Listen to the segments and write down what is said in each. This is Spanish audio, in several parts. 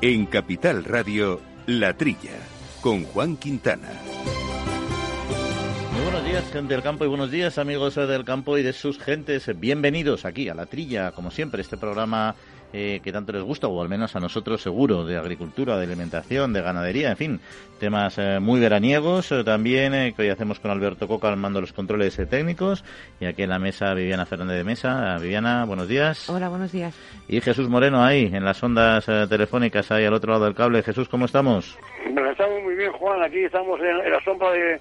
En Capital Radio, La Trilla, con Juan Quintana. Muy buenos días, gente del campo, y buenos días, amigos del campo y de sus gentes. Bienvenidos aquí a La Trilla, como siempre, este programa eh, que tanto les gusta, o al menos a nosotros seguro, de agricultura, de alimentación, de ganadería, en fin, temas eh, muy veraniegos eh, también, que hoy hacemos con Alberto Coca al mando los controles técnicos, y aquí en la mesa Viviana Fernández de Mesa. Viviana, buenos días. Hola, buenos días. Y Jesús Moreno ahí, en las ondas telefónicas, ahí al otro lado del cable. Jesús, ¿cómo estamos? Estamos muy bien, Juan, aquí estamos en, la sombra de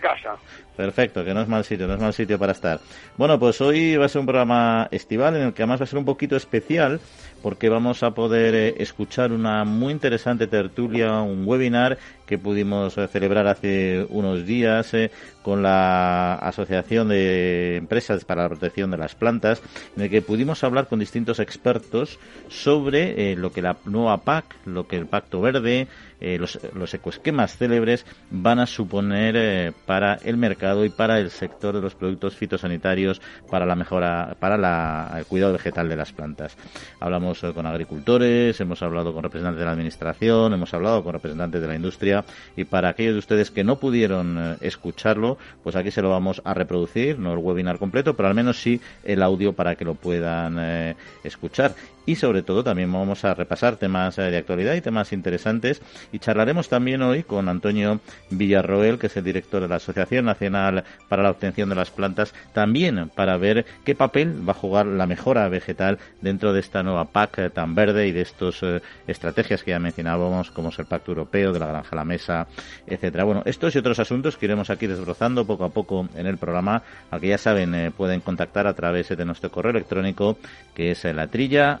casa. Perfecto, que no es mal sitio, no es mal sitio para estar. Bueno, pues hoy va a ser un programa estival en el que además va a ser un poquito especial porque vamos a poder eh, escuchar una muy interesante tertulia, un webinar que pudimos eh, celebrar hace unos días eh, con la Asociación de Empresas para la Protección de las Plantas, en el que pudimos hablar con distintos expertos sobre lo que la nueva PAC, lo que el Pacto Verde, los, los, ecoesquemas célebres van a suponer para el mercado y para el sector de los productos fitosanitarios para la mejora, para la, el cuidado vegetal de las plantas. Hablamos con agricultores, hemos hablado con representantes de la administración, hemos hablado con representantes de la industria y para aquellos de ustedes que no pudieron eh, escucharlo, pues aquí se lo vamos a reproducir, no el webinar completo, pero al menos sí el audio para que lo puedan eh, escuchar y sobre todo también vamos a repasar temas eh, de actualidad y temas interesantes y charlaremos también hoy con Antonio Villarroel, que es el director de la Asociación Nacional para la Obtención de las Plantas, también para ver qué papel va a jugar la mejora vegetal dentro de esta nueva PAC eh, tan verde y de estas eh, estrategias que ya mencionábamos, como es el Pacto Europeo, de la Granja a la Mesa, etcétera. Bueno, estos y otros asuntos que iremos aquí desbrozando poco a poco en el programa, al que ya saben pueden contactar a través de nuestro correo electrónico, que es la trilla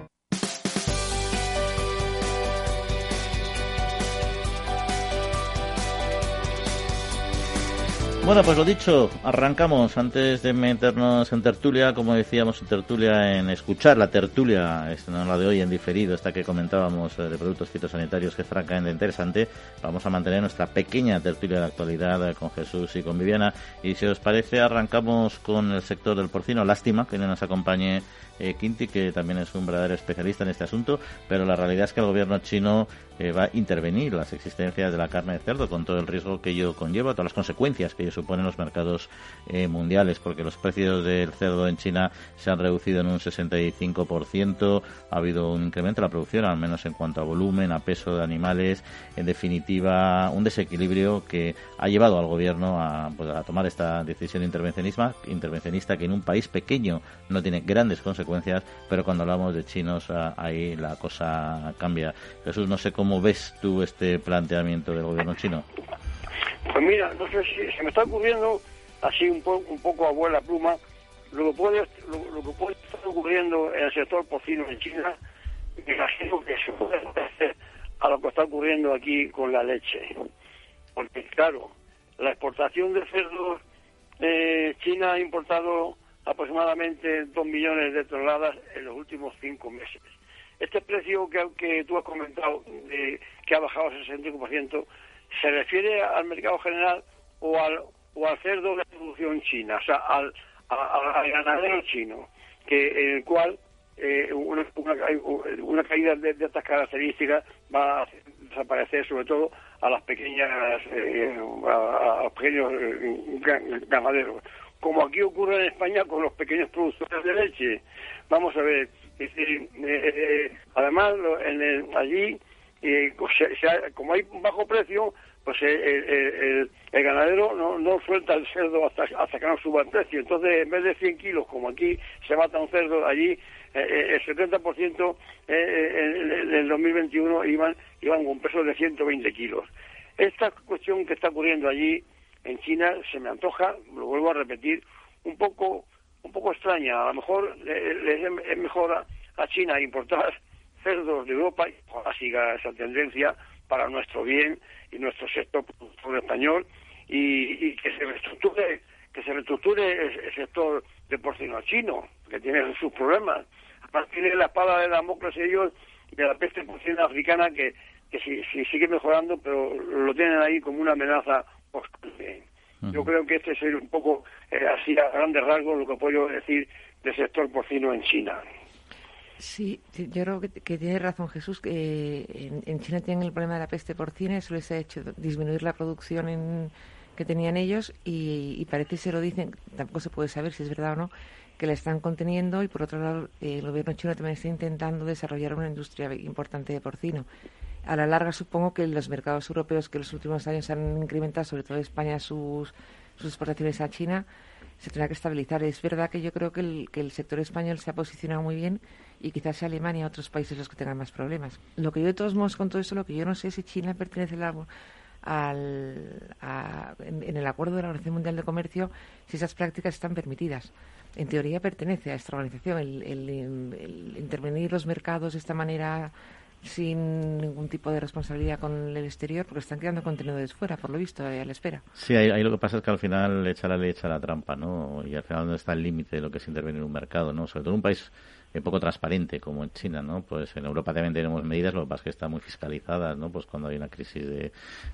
Bueno, pues lo dicho, arrancamos antes de meternos en tertulia, como decíamos en tertulia, en escuchar la tertulia, no la de hoy en diferido, esta que comentábamos eh, de productos fitosanitarios, que es francamente interesante. Vamos a mantener nuestra pequeña tertulia de actualidad eh, con Jesús y con Viviana. Y si os parece, arrancamos con el sector del porcino. Lástima que no nos acompañe eh, Quinti, que también es un verdadero especialista en este asunto, pero la realidad es que el gobierno chino va a intervenir las existencias de la carne de cerdo con todo el riesgo que ello conlleva, todas las consecuencias que ello supone en los mercados eh, mundiales, porque los precios del cerdo en China se han reducido en un 65%, ha habido un incremento de la producción, al menos en cuanto a volumen, a peso de animales, en definitiva, un desequilibrio que ha llevado al gobierno a, pues, a tomar esta decisión intervencionista, intervencionista que en un país pequeño no tiene grandes consecuencias, pero cuando hablamos de chinos ahí la cosa cambia. Jesús, no sé cómo ¿Cómo ves tú este planteamiento del gobierno chino? Pues mira, no sé si se me está ocurriendo así un, un poco a vuela pluma. Lo que puede lo, que puede estar ocurriendo en el sector porcino en China me imagino que se puede hacer a lo que está ocurriendo aquí con la leche. Porque claro la exportación de cerdos eh, China ha importado aproximadamente dos millones de toneladas en los últimos cinco meses este precio que, tú has comentado, que ha bajado al 65%, ¿se refiere al mercado general o al, o al cerdo de producción china, o sea, al, ganadero chino, que en el cual eh, una, una, caída de, estas características va a desaparecer sobre todo a las pequeñas eh, a, los pequeños eh, ganaderos. Como aquí ocurre en España con los pequeños productores de leche. Vamos a ver es decir, eh, eh, además, allí, eh, como hay un bajo precio, pues el, ganadero no, suelta el cerdo hasta, hasta que no suba el precio. Entonces, en vez de 100 kilos, como aquí se mata un cerdo, allí el 70% en el 2021 iban, iban con peso de 120 kilos. Esta cuestión que está ocurriendo allí en China se me antoja, lo vuelvo a repetir, un poco un poco extraña. A lo mejor es mejor a, China importar cerdos de Europa, y ojalá siga esa tendencia, para nuestro bien y nuestro sector español y, que se reestructure que se reestructure el, sector de porcino chino que tiene sus problemas además tiene la espada de Damocles ellos de la peste porcina africana que que si, sigue mejorando pero lo tienen ahí como una amenaza yo creo que este es un poco eh, así a grandes rasgos lo que puedo decir del sector porcino en China Sí, yo creo que, tiene razón Jesús. que en, China tienen el problema de la peste porcina, eso les ha hecho disminuir la producción que tenían ellos y, parece se lo dicen, tampoco se puede saber si es verdad o no, que la están conteniendo y por otro lado el gobierno chino también está intentando desarrollar una industria importante de porcino. A la larga supongo que los mercados europeos que en los últimos años han incrementado, sobre todo España, sus, sus exportaciones a China, se tendrá que estabilizar. Es verdad que yo creo que el, que el sector español se ha posicionado muy bien y quizás sea Alemania y otros países los que tengan más problemas. Lo que yo de todos modos con todo eso, lo que yo no sé es si China pertenece al, en, el acuerdo de la Organización Mundial de Comercio, si esas prácticas están permitidas. En teoría pertenece a esta organización el, el intervenir los mercados de esta manera sin ningún tipo de responsabilidad con el exterior porque están quedando contenedores fuera, por lo visto, a la espera. Sí, ahí, lo que pasa es que al final echa la ley, echa la trampa, ¿no? Y al final no está el límite de lo que es intervenir en un mercado, ¿no? Sobre todo en un país poco transparente como en China, ¿no? Pues en Europa también tenemos medidas, lo que pasa es que están muy fiscalizadas, ¿no? Pues cuando hay una crisis de,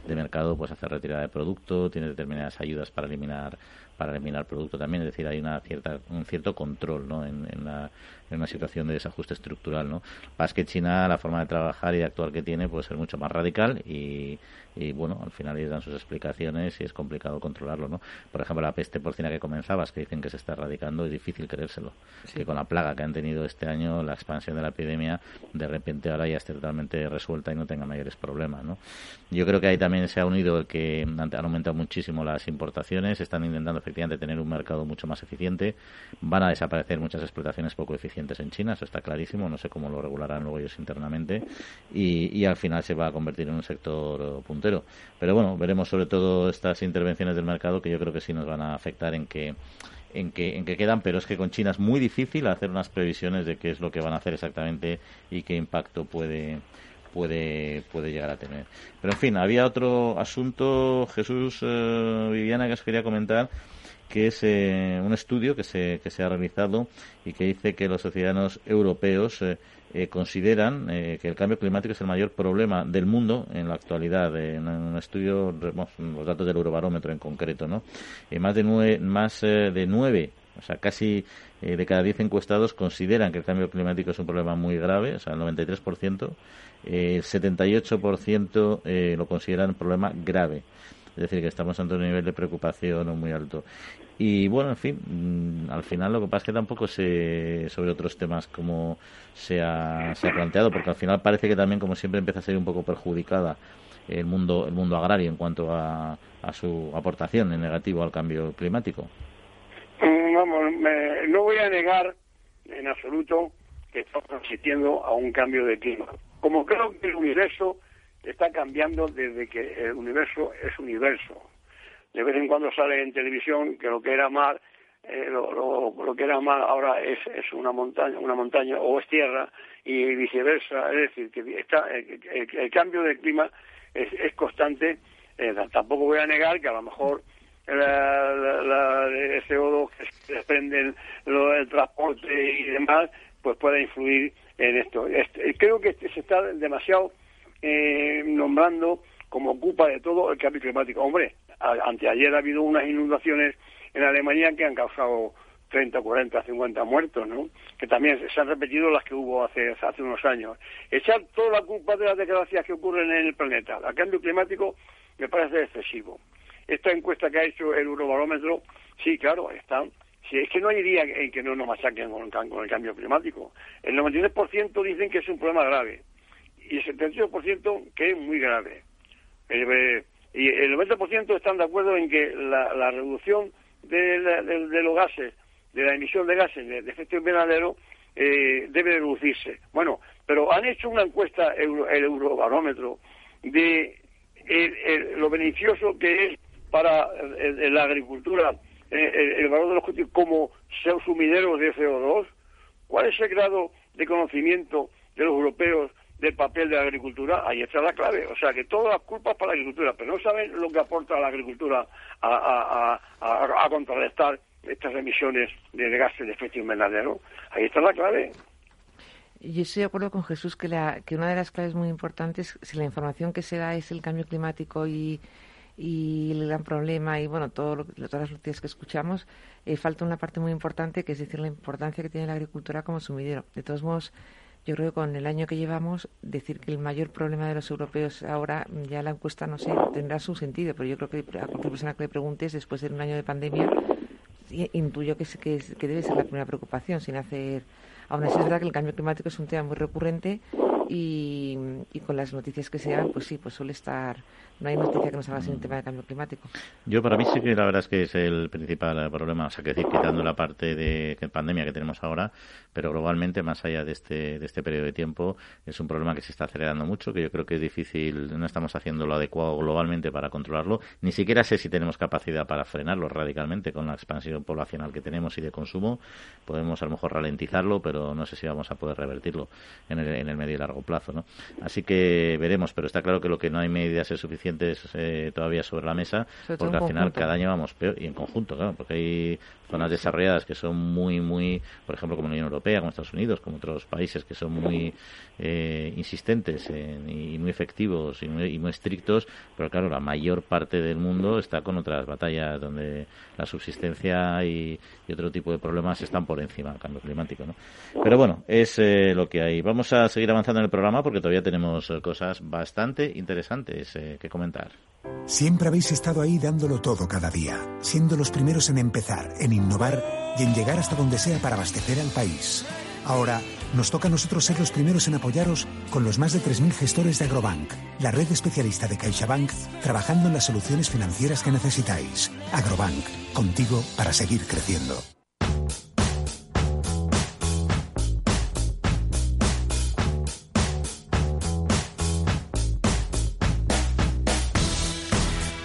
de mercado, pues hace retirada de producto, tiene determinadas ayudas para eliminar para eliminar producto también, es decir, hay una cierta un cierto control, ¿no? En, en la una situación de desajuste estructural, ¿no? Pasa que China, la forma de trabajar y de actuar que tiene puede ser mucho más radical y, y bueno, al final ellos dan sus explicaciones y es complicado controlarlo, ¿no? Por ejemplo, la peste porcina que comenzabas, que dicen que se está erradicando, es difícil creérselo. Que con la plaga que han tenido este año, la expansión de la epidemia, de repente ahora ya esté totalmente resuelta y no tenga mayores problemas, ¿no? Yo creo que ahí también se ha unido el que han aumentado muchísimo las importaciones, están intentando efectivamente tener un mercado mucho más eficiente, van a desaparecer muchas explotaciones poco eficientes en China, eso está clarísimo, no sé cómo lo regularán luego ellos internamente, y, y al final se va a convertir en un sector puntero pero bueno, veremos sobre todo estas intervenciones del mercado que yo creo que sí nos van a afectar en que en que, en que quedan, pero es que con China es muy difícil hacer unas previsiones de qué es lo que van a hacer exactamente y qué impacto puede, puede, puede llegar a tener. Pero en fin, había otro asunto, Jesús, eh, Viviana, que os quería comentar, que es eh, un estudio que se, que se ha realizado y que dice que los ciudadanos europeos eh, eh, consideran eh, que el cambio climático es el mayor problema del mundo en la actualidad. en un estudio, los datos del Eurobarómetro en concreto, ¿no? Eh, más de nueve, más de nueve, o sea, casi de cada diez encuestados consideran que el cambio climático es un problema muy grave, o sea, el 93%, el 78% lo consideran un problema grave. Es decir, que estamos ante un nivel de preocupación muy alto. Y bueno, en fin, mm, al final lo que pasa es que tampoco sé sobre otros temas como se ha, se ha planteado, porque al final parece que también, como siempre, empieza a ser un poco perjudicada el mundo, el mundo agrario en cuanto a, a su aportación en negativo al cambio climático. Mm, vamos, no voy a negar en absoluto que estamos asistiendo a un cambio de clima. Como creo que el universo está cambiando desde que el universo es universo de vez en cuando sale en televisión que lo que era mar eh, lo, lo, que era mar ahora es, es una montaña una montaña o es tierra y viceversa. Es decir que está el, cambio de clima es, constante. Eh, tampoco voy a negar que a lo mejor la, la, CO2 que se desprenden lo, el transporte y demás pues pueda influir en esto. Este, creo que se está demasiado eh, nombrando como culpa de todo el cambio climático hombre anteayer ha habido unas inundaciones en Alemania que han causado 30, 40, 50 muertos, ¿no? Que también se han repetido las que hubo hace, hace unos años. Echar toda la culpa de las desgracias que ocurren en el planeta al cambio climático me parece excesivo. Esta encuesta que ha hecho el Eurobarómetro, sí, claro, están. Si es que no hay día en que no nos masacren con, con el cambio climático. El 93% dicen que es un problema grave y el 78% que es muy grave. Eh, y el 90% están de acuerdo en que la, reducción de, los gases, de la emisión de gases de, efecto invernadero, eh, debe reducirse. Bueno, pero han hecho una encuesta, el Eurobarómetro, de lo beneficioso que es para la agricultura el, valor de los cultivos como sumideros de CO2. ¿Cuál es el grado de conocimiento de los europeos del papel de la agricultura, ahí está la clave. O sea, que todas las culpas para la agricultura, pero no saben lo que aporta la agricultura a, a, contrarrestar estas emisiones de gases de efecto invernadero. Ahí está la clave. Yo estoy de acuerdo con Jesús que, la, que una de las claves muy importantes, si la información que se da es el cambio climático y, y el gran problema y bueno todo todas las noticias que escuchamos eh, falta una parte muy importante que es decir la importancia que tiene la agricultura como sumidero de todos modos yo creo que con el año que llevamos decir que el mayor problema de los europeos ahora ya la encuesta no sé tendrá su sentido pero yo creo que a cualquier persona que le preguntes después de un año de pandemia intuyo que, que, que debe ser la primera preocupación sin hacer aún así es verdad que el cambio climático es un tema muy recurrente y, y con las noticias que se dan pues sí pues suele estar no hay noticia que nos haga sin el tema del cambio climático. Yo para mí sí que la verdad es que es el principal problema, o sea, que decir, quitando la parte de pandemia que tenemos ahora, pero globalmente, más allá de este, de este periodo de tiempo, es un problema que se está acelerando mucho, que yo creo que es difícil, no estamos haciendo lo adecuado globalmente para controlarlo, ni siquiera sé si tenemos capacidad para frenarlo radicalmente con la expansión poblacional que tenemos y de consumo, podemos a lo mejor ralentizarlo, pero no sé si vamos a poder revertirlo en el, en el medio y largo plazo, ¿no? Así que veremos, pero está claro que lo que no hay medidas es suficiente eh, todavía sobre la mesa, porque al final cada año vamos peor y en conjunto, claro, porque hay zonas desarrolladas que son muy, muy, por ejemplo, como la Unión Europea, como Estados Unidos, como otros países que son muy eh, insistentes y muy efectivos y muy, estrictos, pero claro, la mayor parte del mundo está con otras batallas donde la subsistencia y, otro tipo de problemas están por encima del cambio climático. ¿no? Pero bueno, es eh, lo que hay. Vamos a seguir avanzando en el programa porque todavía tenemos eh, cosas bastante interesantes que comentar. Siempre habéis estado ahí dándolo todo cada día, siendo los primeros en empezar, en innovar y en llegar hasta donde sea para abastecer al país. Ahora, nos toca a nosotros ser los primeros en apoyaros con los más de 3.000 gestores de Agrobank, la red especialista de CaixaBank, trabajando en las soluciones financieras que necesitáis. Agrobank, contigo para seguir creciendo.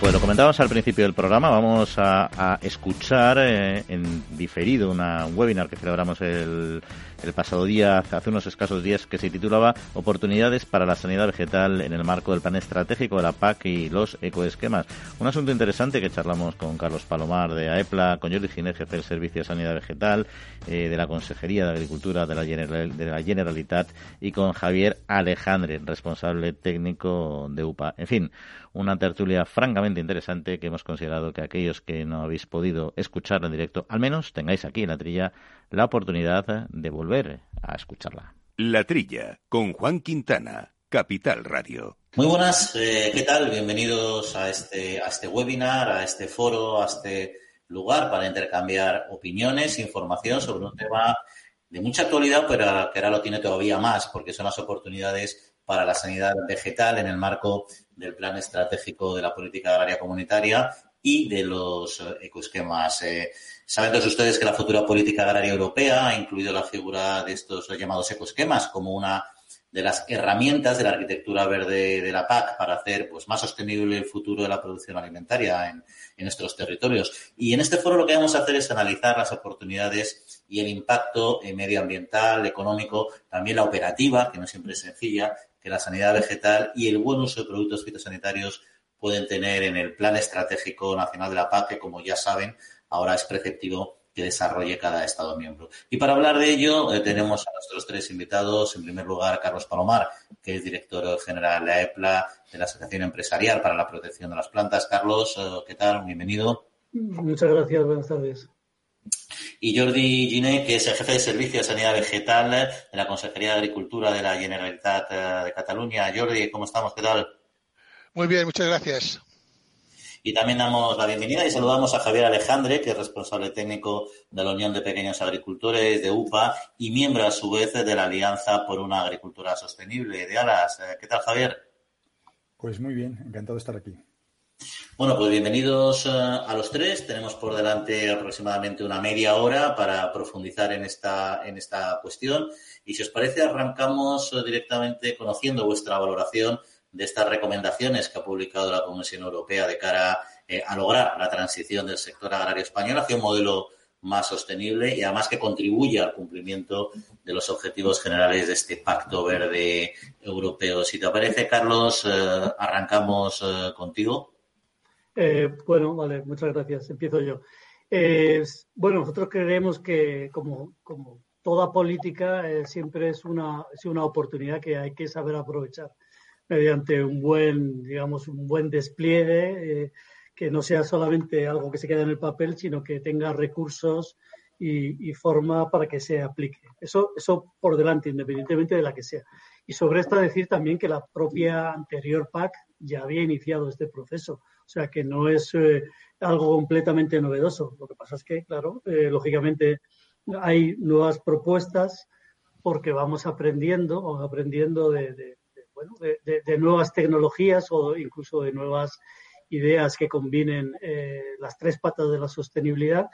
Pues lo comentábamos al principio del programa, vamos a, escuchar eh, en diferido una webinar que celebramos el, el pasado día, hace unos escasos días, que se titulaba Oportunidades para la sanidad vegetal en el marco del plan estratégico de la PAC y los ecoesquemas. Un asunto interesante que charlamos con Carlos Palomar de AEPLA, con Jordi Ginés, jefe del Servicio de Sanidad Vegetal, eh, de la Consejería de Agricultura de la, de la Generalitat y con Javier Alejandre, responsable técnico de UPA. En fin, una tertulia francamente interesante que hemos considerado que aquellos que no habéis podido escuchar en directo, al menos tengáis aquí en la trilla la oportunidad de volver a escucharla. La Trilla, con Juan Quintana, Capital Radio. Muy buenas, eh, ¿qué tal? Bienvenidos a este, a este webinar, a este foro, a este lugar para intercambiar opiniones, información sobre un tema de mucha actualidad, pero que ahora lo tiene todavía más, porque son las oportunidades para la sanidad vegetal en el marco del Plan Estratégico de la Política Agraria Comunitaria y de los ecoesquemas. Eh, Saben todos ustedes que la futura política agraria europea ha incluido la figura de estos llamados ecoesquemas como una de las herramientas de la arquitectura verde de la PAC para hacer pues, más sostenible el futuro de la producción alimentaria en, en nuestros territorios. Y en este foro lo que vamos a hacer es analizar las oportunidades y el impacto medioambiental, económico, también la operativa, que no siempre es sencilla, que la sanidad vegetal y el buen uso de productos fitosanitarios pueden tener en el Plan Estratégico Nacional de la PAC, que como ya saben, ahora es preceptivo que desarrolle cada Estado miembro. Y para hablar de ello, eh, tenemos a nuestros tres invitados. En primer lugar, Carlos Palomar, que es director general de EPLA, de la Asociación Empresarial para la Protección de las Plantas. Carlos, eh, ¿qué tal? Bienvenido. Muchas gracias, buenas tardes. Y Jordi Giné, que es el jefe de Servicio de Sanidad Vegetal de la Consejería de Agricultura de la Generalitat eh, de Cataluña. Jordi, ¿cómo estamos? ¿Qué tal? Muy bien, muchas gracias. Y también damos la bienvenida y saludamos a Javier Alejandre, que es responsable técnico de la Unión de Pequeños Agricultores de UPA y miembro a su vez de la Alianza por una Agricultura Sostenible de Alas. Eh, ¿Qué tal, Javier? Pues muy bien, encantado de estar aquí. Bueno, pues bienvenidos eh, a los tres. Tenemos por delante aproximadamente una media hora para profundizar en esta, en esta cuestión. Y si os parece, arrancamos eh, directamente conociendo vuestra valoración de estas recomendaciones que ha publicado la Comisión Europea de cara eh, a lograr la transición del sector agrario español hacia un modelo más sostenible y además que contribuya al cumplimiento de los objetivos generales de este Pacto Verde Europeo. Si te parece, Carlos, eh, arrancamos eh, contigo. Bueno, vale, muchas gracias. Empiezo yo. bueno, nosotros creemos que como, como toda política siempre es una, es una oportunidad que hay que saber aprovechar mediante un buen, digamos, un buen despliegue que no sea solamente algo que se quede en el papel, sino que tenga recursos y, forma para que se aplique. Eso, eso por delante, independientemente de la que sea. Y sobre esto decir también que la propia anterior PAC ya había iniciado este proceso. O sea que no es eh, algo completamente novedoso. Lo que pasa es que, claro, eh, lógicamente hay nuevas propuestas porque vamos aprendiendo, vamos aprendiendo de, bueno, de, nuevas tecnologías o incluso de nuevas ideas que combinen eh, las tres patas de la sostenibilidad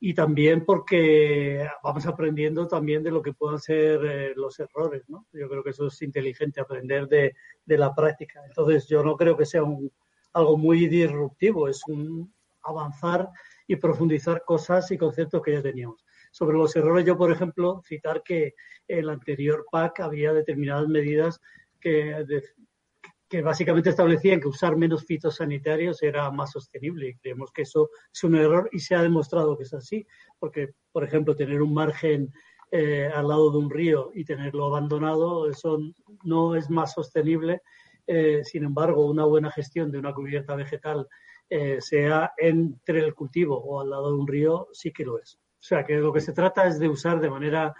y también porque vamos aprendiendo también de lo que puedan ser eh, los errores, ¿no? Yo creo que eso es inteligente, aprender de, de la práctica. Entonces, yo no creo que sea un, algo muy disruptivo, es un avanzar y profundizar cosas y conceptos que ya teníamos. Sobre los errores, yo, por ejemplo, citar que en la anterior PAC había determinadas medidas que, que básicamente establecían que usar menos fitosanitarios era más sostenible y creemos que eso es un error y se ha demostrado que es así, porque, por ejemplo, tener un margen eh, al lado de un río y tenerlo abandonado, eso no es más sostenible. Eh, sin embargo, una buena gestión de una cubierta vegetal, eh, sea entre el cultivo o al lado de un río, sí que lo es. O sea, que lo que se trata es de usar de manera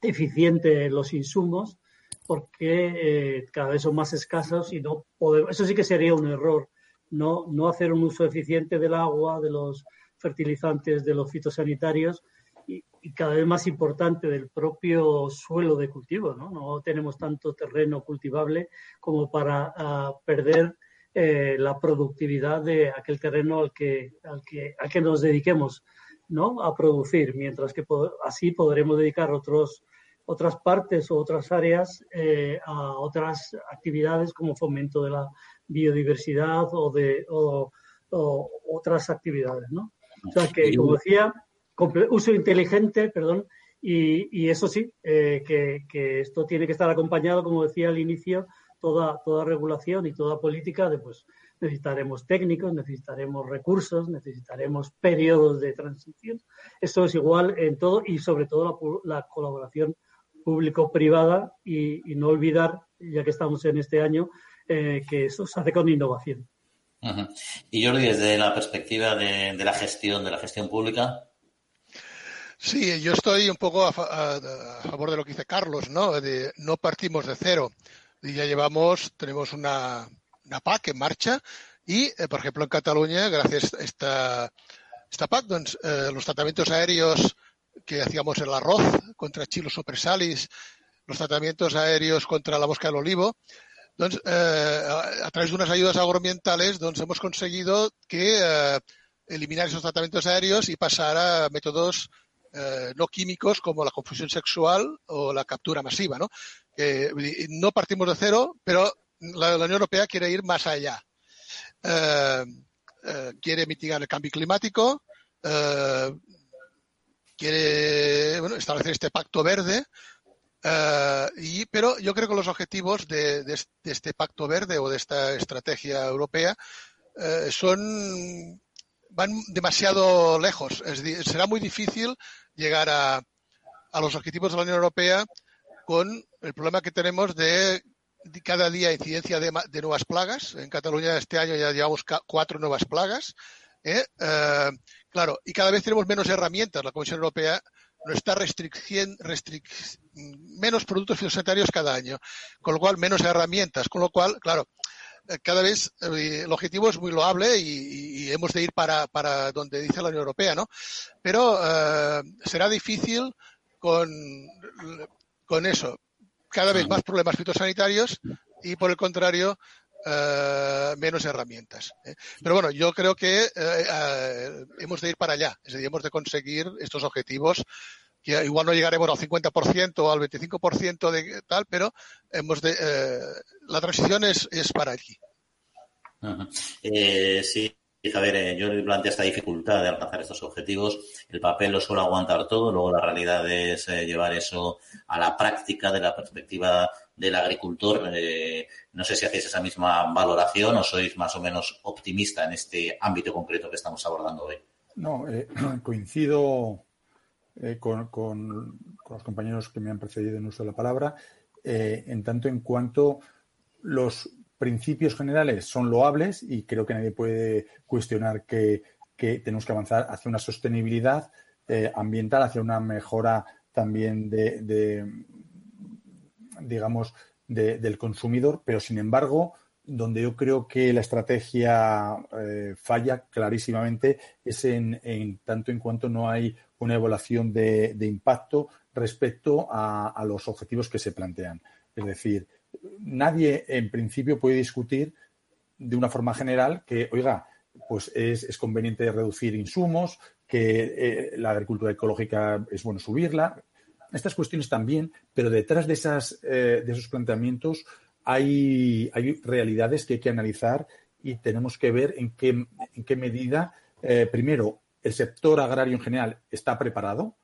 eficiente los insumos porque eh, cada vez son más escasos y no podemos, eso sí que sería un error, no, no hacer un uso eficiente del agua, de los fertilizantes, de los fitosanitarios y, cada vez más importante del propio suelo de cultivo. No, no tenemos tanto terreno cultivable como para ah, perder eh, la productividad de aquel terreno al que, al que, al que nos dediquemos ¿no? a producir, mientras que así podremos dedicar otros otras partes o otras áreas eh, a otras actividades como fomento de la biodiversidad o de otras actividades, ¿no? O sea que, como decía, uso inteligente, perdón, y, eso sí, eh, que, esto tiene que estar acompañado, como decía al inicio, toda, toda regulación y toda política de pues necesitaremos técnicos, necesitaremos recursos, necesitaremos periodos de transición. Esto es igual en todo y sobre todo la colaboración público-privada y, no olvidar, ya que estamos en este año, eh, que eso se hace con innovación. Y Jordi, desde la perspectiva de, la gestión, de la gestión pública. Sí, yo estoy un poco a, favor de lo que dice Carlos, ¿no? De, no partimos de cero. Y ya llevamos, tenemos una, una PAC en marcha y, eh, por ejemplo, en Cataluña, gracias a esta, esta PAC, eh, los tratamientos aéreos que hacíamos el arroz contra chilos sopresalis, los tratamientos aéreos contra la mosca del olivo. Eh, a través de unas ayudas agroambientales doncs, hemos conseguido que eh, eliminar esos tratamientos aéreos y pasar a métodos eh, no químicos como la confusión sexual o la captura masiva. ¿no? Eh, no partimos de cero, pero la, la, Unión Europea quiere ir más allá. Eh, eh, quiere mitigar el cambio climático, quiere bueno, establecer este pacto verde, uh, y, pero yo creo que los objetivos de, este pacto verde o de esta estrategia europea uh, son van demasiado lejos. Es será muy difícil llegar a, a los objetivos de la Unión Europea con el problema que tenemos de cada día incidencia de, de, nuevas plagas. En Cataluña este año ya llevamos cuatro nuevas plagas. ¿eh? Claro, y cada vez tenemos menos herramientas. La Comisión Europea nos está restringiendo menos productos fitosanitarios cada año, con lo cual menos herramientas, con lo cual, claro, eh, cada vez eh, el objetivo es muy loable y, y hemos de ir para, para, donde dice la Unión Europea, ¿no? Pero uh, será difícil con, con eso. Cada vez más problemas fitosanitarios y, por el contrario, uh, menos herramientas. ¿eh? Pero bueno, yo creo que uh, hemos de ir para allá, es decir, hemos de conseguir estos objetivos que igual no llegaremos al 50% o al 25% de tal, pero hemos de, la transición es, es para allí. Uh -huh. eh, sí, a ver, eh, yo plantea esta dificultad de alcanzar estos objetivos. El papel lo suele aguantar todo, luego la realidad es eh, llevar eso a la práctica de la perspectiva del agricultor. Eh, no sé si hacéis esa misma valoración o sois más o menos optimista en este ámbito concreto que estamos abordando hoy. No, coincido con, con, los compañeros que me han precedido en uso de la palabra, en tanto en cuanto los principios generales son loables y creo que nadie puede cuestionar que, tenemos que avanzar hacia una sostenibilidad eh, ambiental, hacia una mejora también de, digamos, del consumidor, pero sin embargo, donde yo creo que la estrategia eh, falla clarísimamente es en, tanto en cuanto no hay una evaluación de, impacto respecto a, los objetivos que se plantean. Es decir, nadie en principio puede discutir de una forma general que, oiga, pues es, conveniente reducir insumos, que eh, la agricultura ecológica es bueno subirla. Estas cuestiones también, pero detrás de, esas, eh, de esos planteamientos hay, hay, realidades que hay que analizar y tenemos que ver en qué, en qué medida, eh, primero, el sector agrario en general está preparado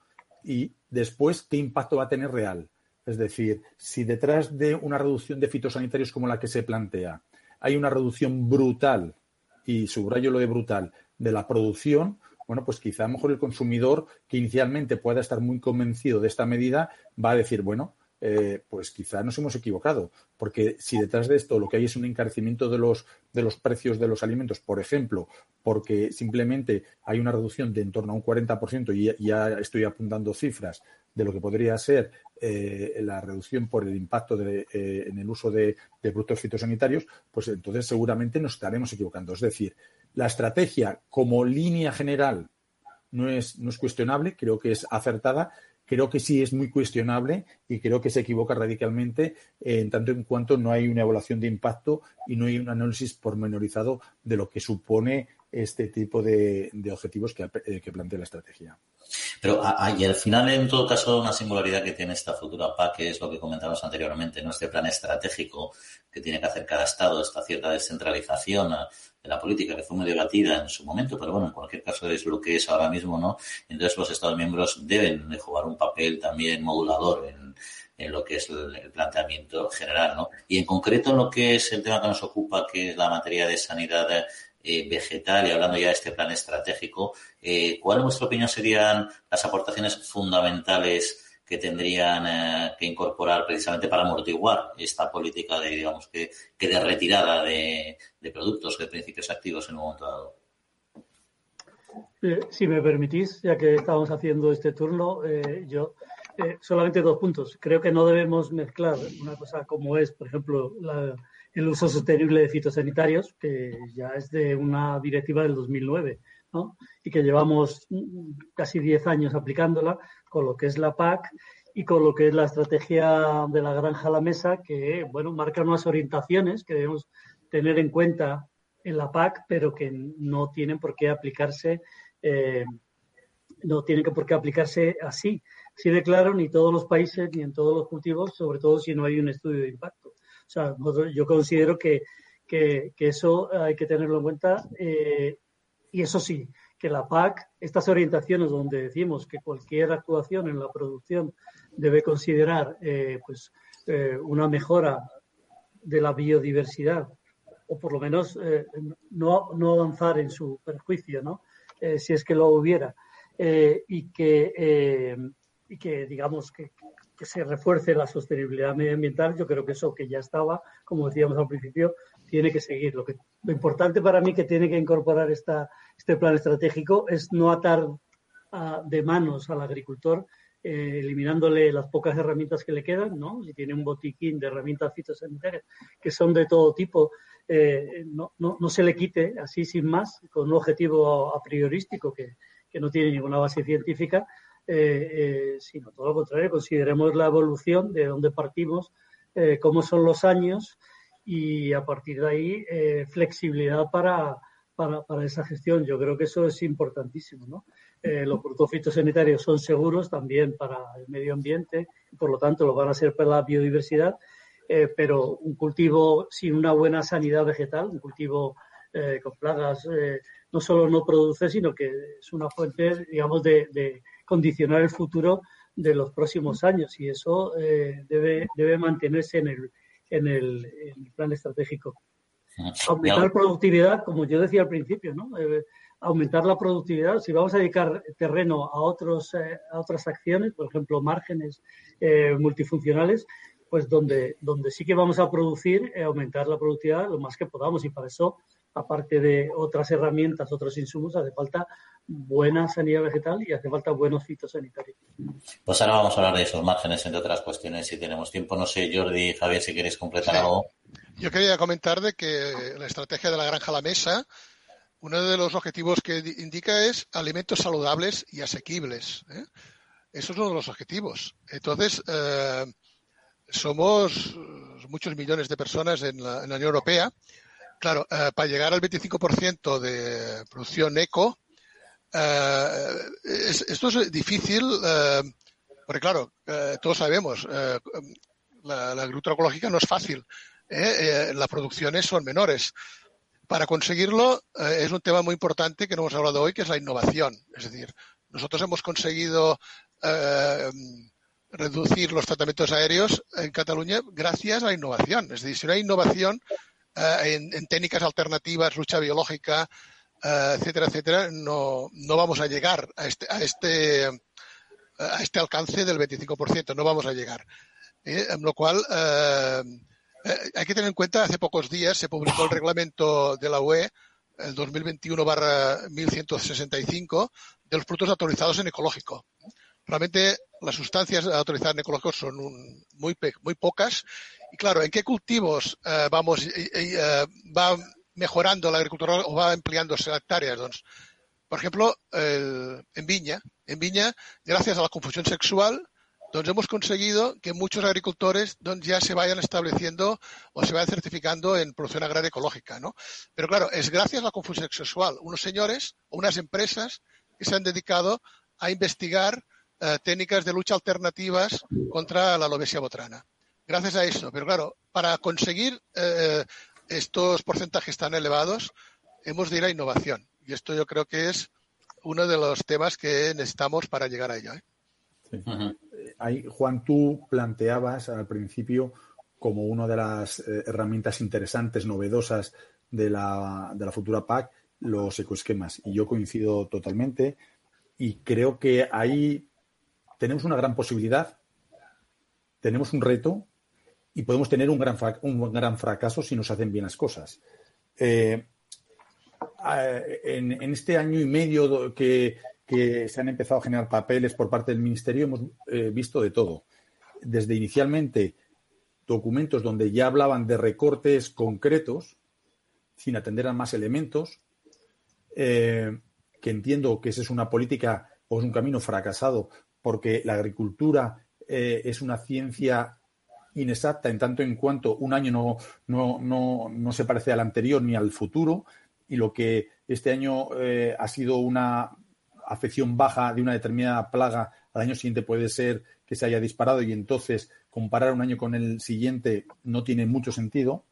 y después qué impacto va a tener real. Es decir, si detrás de una reducción de fitosanitarios como la que se plantea hay una reducción brutal, y subrayo lo de brutal, de la producción, bueno, pues quizá a lo mejor el consumidor que inicialmente pueda estar muy convencido de esta medida va a decir, bueno, eh, pues quizá nos hemos equivocado, porque si detrás de esto lo que hay es un encarecimiento de los, de los precios de los alimentos, por ejemplo, porque simplemente hay una reducción de en torno a un 40%, y ya estoy apuntando cifras de lo que podría ser eh, la reducción por el impacto eh, en el uso de, de productos fitosanitarios, pues entonces seguramente nos estaremos equivocando. Es decir, la estrategia como línea general no es, no es cuestionable, creo que es acertada, creo que sí es muy cuestionable y creo que se equivoca radicalmente en tanto en cuanto no hay una evaluación de impacto y no hay un análisis pormenorizado de lo que supone este tipo de, objetivos eh, que, plantea la estrategia. Pero y al final, en todo caso, una singularidad que tiene esta futura PAC, que es lo que comentábamos anteriormente, ¿no? este plan estratégico que tiene que hacer cada Estado, esta cierta descentralización de la política que fue muy debatida en su momento, pero bueno, en cualquier caso es lo que es ahora mismo, ¿no? Entonces los Estados miembros deben de jugar un papel también modulador en, lo que es el, planteamiento general, ¿no? Y en concreto en lo que es el tema que nos ocupa, que es la materia de sanidad eh, vegetal y hablando ya de este plan estratégico, eh, ¿cuál en vuestra opinión serían las aportaciones fundamentales que tendrían eh, que incorporar precisamente para amortiguar esta política de, digamos, que, que de retirada de, productos, de principios activos en un momento dado. Eh, si me permitís, ya que estamos haciendo este turno, yo solamente dos puntos. Creo que no debemos mezclar una cosa como es, por ejemplo, el uso sostenible de fitosanitarios, que ya es de una directiva del 2009, ¿no? y que llevamos casi 10 años aplicándola, con lo que es la PAC y con lo que es la estrategia de la granja a la mesa, que bueno, marca unas orientaciones que debemos tener en cuenta en la PAC, pero que no tienen por qué aplicarse, eh, no tienen por qué aplicarse así, así de claro, ni todos los países, ni en todos los cultivos, sobre todo si no hay un estudio de impacto. O sea, yo considero que, que, eso hay que tenerlo en cuenta. Eh, y eso sí, que la PAC, estas orientaciones donde decimos que cualquier actuación en la producción debe considerar eh, pues, eh, una mejora de la biodiversidad o por lo menos eh, no, no, avanzar en su perjuicio, ¿no? si es que lo hubiera, y, que, y que digamos que, que se refuerce la sostenibilidad medioambiental, yo creo que eso que ya estaba, como decíamos al principio, tiene que seguir. Lo, que, lo importante para mí que tiene que incorporar esta, este plan estratégico es no atar de manos al agricultor, eh, eliminándole las pocas herramientas que le quedan, ¿no? Si tiene un botiquín de herramientas fitosanitarias que son de todo tipo, eh, no, no, no, se le quite así sin más, con un objetivo a priorístico que, que no tiene ninguna base científica, eh, sino todo lo contrario, consideremos la evolución de dónde partimos, cómo son los años y a partir de ahí flexibilidad para, para, para, esa gestión. Yo creo que eso es importantísimo. ¿no? Eh, los productos fitosanitarios son seguros también para el medio ambiente, por lo tanto lo van a ser para la biodiversidad, eh, pero un cultivo sin una buena sanidad vegetal, un cultivo eh, con plagas no solo no produce, sino que es una fuente, digamos, de, condicionar el futuro de los próximos años y eso eh, debe, debe mantenerse en el, en el, plan estratégico. Aumentar la productividad, como yo decía al principio, ¿no? Eh, aumentar la productividad. Si vamos a dedicar terreno a, otros, eh, a otras acciones, por ejemplo, márgenes multifuncionales, pues donde, donde sí que vamos a producir, aumentar la productividad lo más que podamos y para eso aparte de otras herramientas, otros insumos, hace falta buena sanidad vegetal y hace falta buenos fitosanitarios. Pues ahora vamos a hablar de esos márgenes, entre otras cuestiones, si tenemos tiempo. No sé, Jordi y Javier, si queréis completar algo. Yo quería comentar de que la estrategia de la granja a la mesa, uno de los objetivos que indica es alimentos saludables y asequibles. ¿eh? Eso es uno de los objetivos. Entonces, eh, somos muchos millones de personas en la Unión Europea Claro, eh, para llegar al 25% de producción eco, eh, esto es difícil, eh, porque claro, todos sabemos, la, agricultura ecológica no es fácil, las producciones son menores. Para conseguirlo es un tema muy importante que no hemos hablado hoy, que es la innovación. Es decir, nosotros hemos conseguido reducir los tratamientos aéreos en Cataluña gracias a la innovación. Es decir, si no hay innovación, eh, en, técnicas alternativas, lucha biológica, eh, etcétera, etcétera, no, no vamos a llegar a este, a este, a este alcance del 25%, no vamos a llegar. Eh, lo cual, hay que tener en cuenta, hace pocos días se publicó el reglamento de la UE, el 2021 1165, de los productos autorizados en ecológico. Realmente las sustancias autorizadas en ecológico son muy, muy pocas y claro, ¿en qué cultivos vamos va mejorando la agricultura o va ampliándose hectáreas? Doncs, por ejemplo, en viña. En viña, gracias a la confusión sexual, doncs hemos conseguido que muchos agricultores ya se vayan estableciendo o se vayan certificando en producción agraria ecológica, ¿no? Pero claro, es gracias a la confusión sexual. Unos señores o unas empresas que se han dedicado a investigar eh, técnicas de lucha alternativas contra la lobesia botrana gracias a eso. Pero claro, para conseguir eh, estos porcentajes tan elevados, hemos de ir a innovación. Y esto yo creo que es uno de los temas que necesitamos para llegar a ello. ¿eh? Juan, tú planteabas al principio como una de las eh, herramientas interesantes, novedosas de la, de la futura PAC, los ecoesquemas. Y yo coincido totalmente. Y creo que ahí tenemos una gran posibilidad, tenemos un reto y podemos tener un gran, un gran fracaso si nos hacen bien las cosas. Eh, en, este año y medio que, se han empezado a generar papeles por parte del Ministerio, hemos eh, visto de todo. Desde inicialmente documentos donde ya hablaban de recortes concretos, sin atender a más elementos, eh, que entiendo que esa es una política o es un camino fracasado, porque la agricultura es una ciencia inexacta en tanto en cuanto un año no, no, no, no se parece al anterior ni al futuro y lo que este año eh, ha sido una afección baja de una determinada plaga, al año siguiente puede ser que se haya disparado y entonces comparar un año con el siguiente no tiene mucho sentido.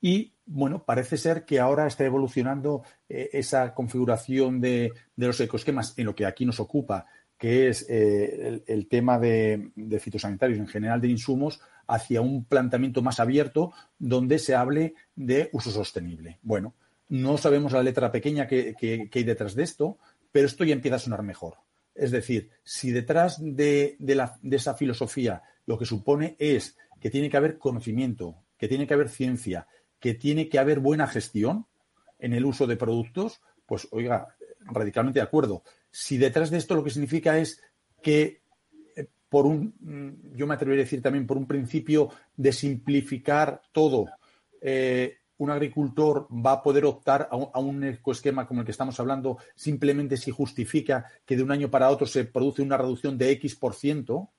Y bueno, parece ser que ahora está evolucionando eh, esa configuración de, de, los ecosquemas en lo que aquí nos ocupa, que es eh, el, tema de, fitosanitarios, en general de insumos, hacia un planteamiento más abierto donde se hable de uso sostenible. Bueno, no sabemos la letra pequeña que, hay detrás de esto, pero esto ya empieza a sonar mejor. Es decir, si detrás de, de esa filosofía lo que supone es que tiene que haber conocimiento, que tiene que haber ciencia, que tiene que haber buena gestión en el uso de productos, pues oiga, radicalmente de acuerdo si detrás de esto lo que significa es que eh, por un, mm, yo me atrevería a decir también por un principio de simplificar todo, eh, un agricultor va a poder optar a un, ecoesquema como el que estamos hablando simplemente si justifica que de un año para otro se produce una reducción de X por ciento,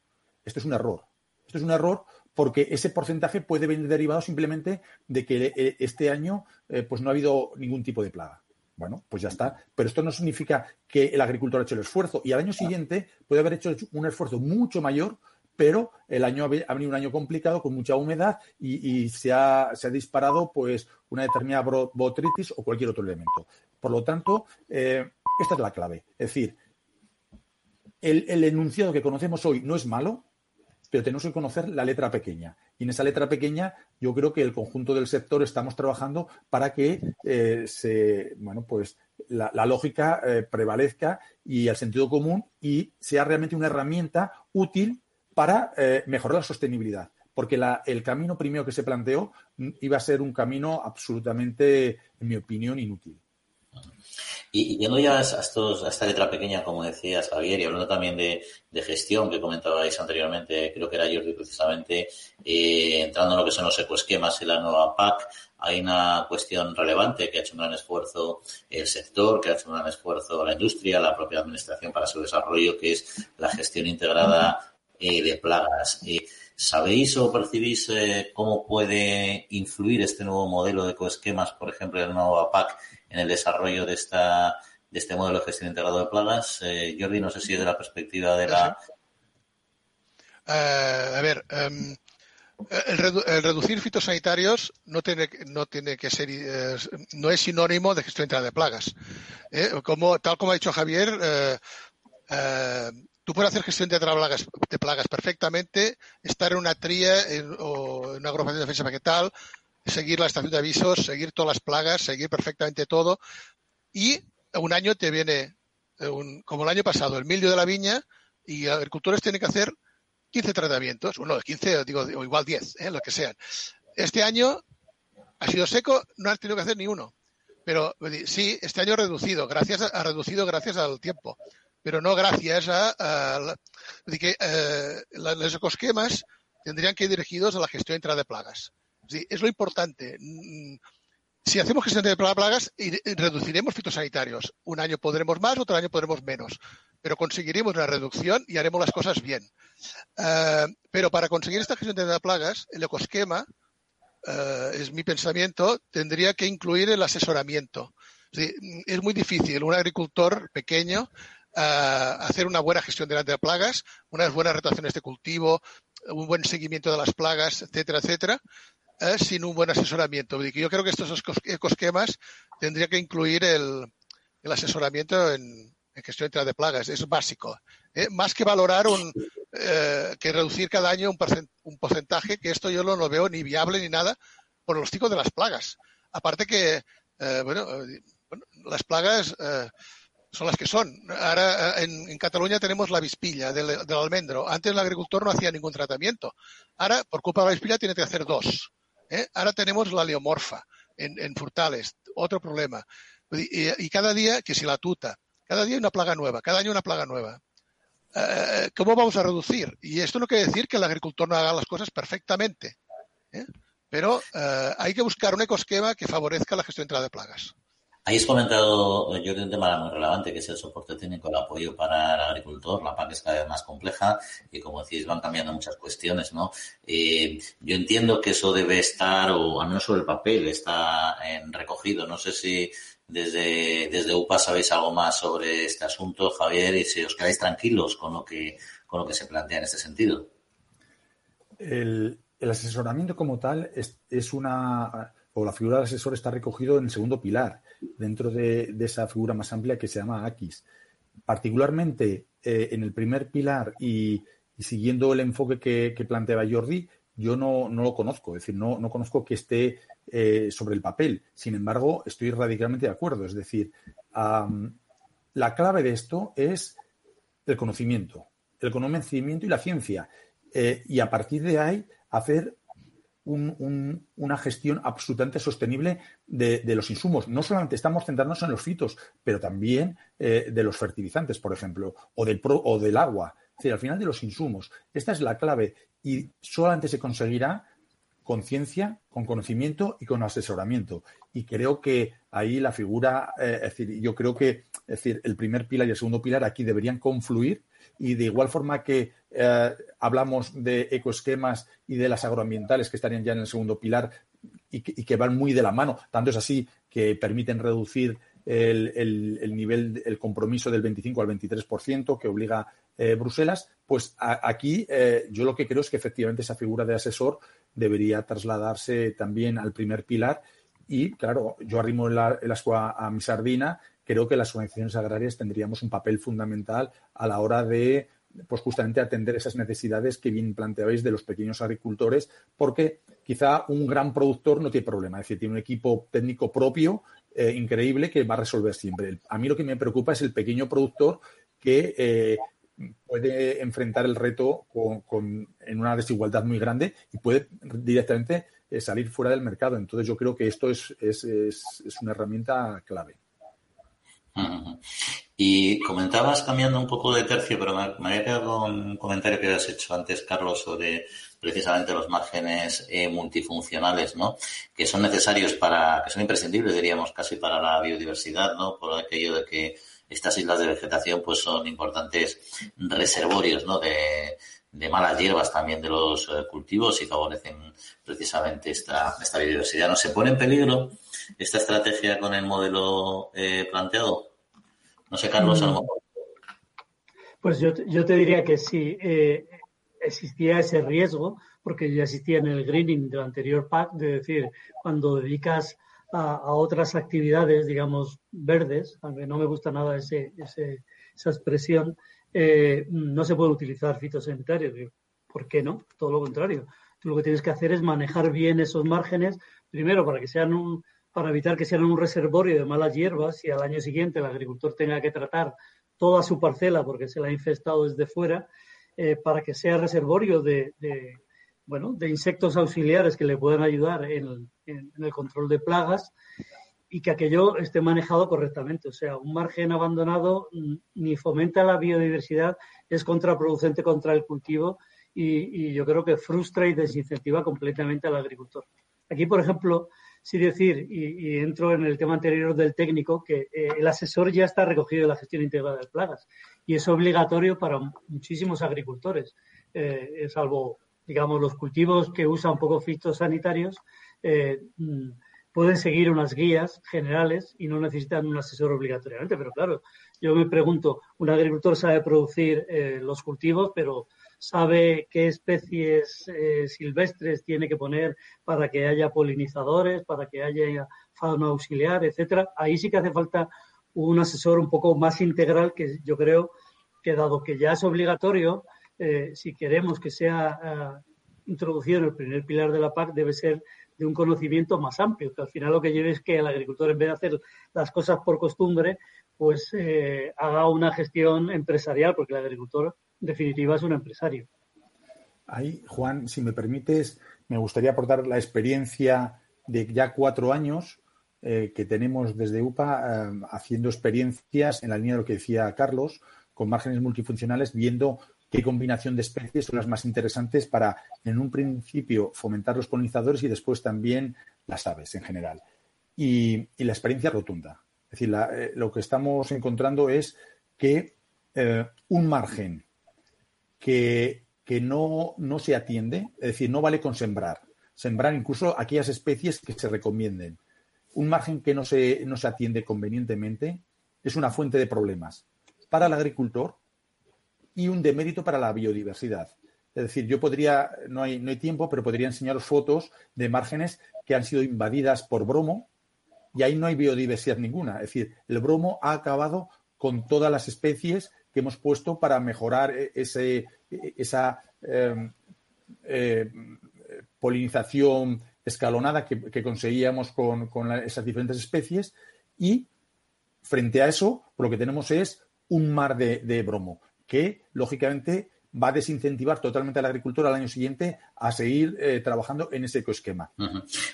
esto es un error. Esto es un error porque ese porcentaje puede venir derivado simplemente de que eh, este año pues no ha habido ningún tipo de plaga. Bueno, pues ya está. Pero esto no significa que el agricultor ha hecho el esfuerzo. Y al año siguiente puede haber hecho un esfuerzo mucho mayor, pero el año ha venido un año complicado con mucha humedad y, se, ha, disparado pues una determinada botritis o cualquier otro elemento. Por lo tanto, eh, esta es la clave. Es decir, el, enunciado que conocemos hoy no es malo, pero tenemos que conocer la letra pequeña. Y en esa letra pequeña yo creo que el conjunto del sector estamos trabajando para que eh, se, bueno, pues la, lógica eh, prevalezca y el sentido común y sea realmente una herramienta útil para eh, mejorar la sostenibilidad. Porque el camino primero que se planteó iba a ser un camino absolutamente, en mi opinión, inútil. Y, yendo ya a, estos, a esta letra pequeña, como decías, Javier, y hablando también de, gestión que comentabais anteriormente, creo que era Jordi precisamente, eh, entrando en lo que son los ecoesquemas y la nueva PAC, hay una cuestión relevante que ha hecho un gran esfuerzo el sector, que ha hecho un gran esfuerzo la industria, la propia administración para su desarrollo, que es la gestión integrada eh, de plagas. Eh, ¿Sabéis o percibís cómo puede influir este nuevo modelo de ecoesquemas, por ejemplo, en la nueva PAC, en el desarrollo de esta de este modelo de gestión integrado de plagas. Eh, Jordi, no sé si de la perspectiva de la... Eh, a ver, em, el, reducir fitosanitarios no tiene, no tiene que ser, eh, no es sinónimo de gestión integrada de plagas. como, tal como ha dicho Javier, tú puedes hacer gestión de plagas, de plagas perfectamente, estar en una tría o en una agrupación de defensa vegetal, seguir la estación de avisos, seguir todas las plagas, seguir perfectamente todo. Y un año te viene, eh, como el año pasado, el mildio de la viña y agricultores tienen que hacer 15 tratamientos, uno, 15, digo, o igual 10, ¿eh? lo que sean. Este año ha sido seco, no han tenido que hacer ni uno. Pero sí, este año ha reducido, gracias ha reducido gracias al tiempo, pero no gracias a, eh, los ecosquemas tendrían que ir dirigidos a la gestión intra de plagas es lo importante. Mm, si hacemos gestión de plagas, reduciremos fitosanitarios. Un año podremos más, otro año podremos menos. Pero conseguiremos una reducción y haremos las cosas bien. Eh, pero para conseguir esta gestión de plagas, el ecosquema, eh, es mi pensamiento, tendría que incluir el asesoramiento. Es, muy difícil un agricultor pequeño eh, hacer una buena gestión de plagas, unas buenas rotaciones de cultivo, un buen seguimiento de las plagas, etcétera, etcétera, eh, sin un buen asesoramiento. Yo creo que estos ecosquemas tendría que incluir el, asesoramiento en, gestión de plagas. Es básico. ¿eh? Más que valorar un, eh, que reducir cada año un, porcentaje, que esto yo no lo veo ni viable ni nada por los ciclos de las plagas. Aparte que, bueno, las plagas son las que son. Ahora en, Cataluña tenemos la vispilla del, del, almendro. Antes el agricultor no hacía ningún tratamiento. Ahora, por culpa de la vispilla, tiene que hacer dos. ¿Eh? Ahora tenemos la leomorfa en, Furtales, otro problema. Y, cada día, que si la tuta, cada día una plaga nueva, cada año una plaga nueva. Eh, ¿Cómo vamos a reducir? Y esto no quiere decir que el agricultor no haga las cosas perfectamente, ¿eh? pero hay que buscar un ecosquema que favorezca la gestión de plagas. Habéis comentado, yo de un tema muy relevante, que es el soporte técnico, el apoyo para el agricultor. La PAC es cada vez más compleja y, como decís, van cambiando muchas cuestiones, ¿no? Eh, yo entiendo que eso debe estar, o al menos sobre el papel, está en recogido. No sé si desde, desde UPA sabéis algo más sobre este asunto, Javier, y si os quedáis tranquilos con lo que, con lo que se plantea en este sentido. El, asesoramiento como tal es, es una o la figura del asesor está recogido en el segundo pilar dentro de, esa figura más amplia que se llama AQUIS. Particularmente eh, en el primer pilar y, siguiendo el enfoque que, planteaba Jordi, yo no, lo conozco, es decir, no, no conozco que esté eh, sobre el papel. Sin embargo, estoy radicalmente de acuerdo. Es decir, la clave de esto es el conocimiento, el conocimiento y la ciencia. Eh, y a partir de ahí, hacer una gestión absolutamente sostenible de, los insumos. No solamente estamos centrándonos en los fitos, pero también eh, de los fertilizantes, por ejemplo, o del, o del agua. Es al final de los insumos. Esta es la clave y solamente se conseguirá con ciencia, con conocimiento y con asesoramiento. Y creo que ahí la figura, eh, es decir, yo creo que es decir, el primer pilar y el segundo pilar aquí deberían confluir y de igual forma que eh, hablamos de ecoesquemas y de las agroambientales que estarían ya en el segundo pilar y que, van muy de la mano, tanto es así que permiten reducir el, nivel, el compromiso del 25 al 23% que obliga eh, Bruselas, pues aquí eh, yo lo que creo es que efectivamente esa figura de asesor debería trasladarse también al primer pilar y, claro, yo arrimo el, el ascua a mi sardina, creo que las organizaciones agrarias tendríamos un papel fundamental a la hora de pues justamente atender esas necesidades que bien planteabais de los pequeños agricultores, porque quizá un gran productor no tiene problema, es decir, tiene un equipo técnico propio eh, increíble que va a resolver siempre. A mí lo que me preocupa es el pequeño productor que eh, puede enfrentar el reto con, en una desigualdad muy grande y puede directamente eh, salir fuera del mercado. Entonces yo creo que esto es, es, es una herramienta clave. Y comentabas cambiando un poco de tercio, pero me, había quedado un comentario que habías hecho antes, Carlos, sobre precisamente los márgenes eh, multifuncionales, ¿no? Que son necesarios para, que son imprescindibles, diríamos, casi para la biodiversidad, ¿no? Por aquello de que estas islas de vegetación, pues son importantes reservorios, ¿no? De, malas hierbas también de los eh, cultivos y favorecen precisamente esta, esta biodiversidad. ¿No se pone en peligro esta estrategia con el modelo eh, planteado? No sé, Carlos, a lo mejor. Pues yo, yo te diría que sí, eh, existía ese riesgo, porque ya existía en el greening del anterior PAC, de decir, cuando dedicas a, otras actividades, digamos, verdes, aunque no me gusta nada ese, esa expresión, eh, no se puede utilizar fitosanitarios. ¿Por qué no? Todo lo contrario. Tú lo que tienes que hacer es manejar bien esos márgenes, primero para que sean un, para evitar que sean un reservorio de malas hierbas y al año siguiente el agricultor tenga que tratar toda su parcela porque se la ha infestado desde fuera, eh, para que sea reservorio de, bueno, de insectos auxiliares que le puedan ayudar en, el control de plagas y que aquello esté manejado correctamente. O sea, un margen abandonado ni fomenta la biodiversidad, es contraproducente contra el cultivo y, y yo creo que frustra y desincentiva completamente al agricultor. Aquí, por ejemplo, sí decir, y, entro en el tema anterior del técnico, que eh, el asesor ya está recogido en la gestión integrada de plagas y es obligatorio para muchísimos agricultores, eh, salvo, digamos, los cultivos que usan poco fitosanitarios. Eh, mm, pueden seguir unas guías generales y no necesitan un asesor obligatoriamente. Pero claro, yo me pregunto, un agricultor sabe producir los cultivos, pero sabe qué especies eh, silvestres tiene que poner para que haya polinizadores, para que haya fauna auxiliar, etcétera. Ahí sí que hace falta un asesor un poco más integral que yo creo que dado que ya es obligatorio, eh, si queremos que sea eh, introducido en el primer pilar de la PAC, debe ser de un conocimiento más amplio, que al final lo que lleve es que el agricultor, en vez de hacer las cosas por costumbre, pues haga una gestión empresarial, porque el agricultor definitiva es un empresario. Ahí, Juan, si me permites, me gustaría aportar la experiencia de ya cuatro años eh, que tenemos desde UPA eh, haciendo experiencias en la línea de lo que decía Carlos, con márgenes multifuncionales, viendo qué combinación de especies son las más interesantes para, en un principio, fomentar los polinizadores y después también las aves en general. Y, la experiencia rotunda. Es decir, eh, lo que estamos encontrando es que un margen que, no, no se atiende, es decir, no vale con sembrar. Sembrar incluso aquellas especies que se recomienden. Un margen que no se, no se atiende convenientemente es una fuente de problemas para el agricultor y un demérito para la biodiversidad. Es decir, yo podría, no hay, no hay tiempo, pero podría enseñaros fotos de márgenes que han sido invadidas por bromo y ahí no hay biodiversidad ninguna. Es decir, el bromo ha acabado con todas las especies que hemos puesto para mejorar e-, ese, e-, esa em, eh, polinización escalonada que, conseguíamos con, esas diferentes especies y frente a eso lo que tenemos es un mar de bromo que lógicamente va a desincentivar totalmente al agricultor al año siguiente a seguir eh, trabajando en ese ecoesquema.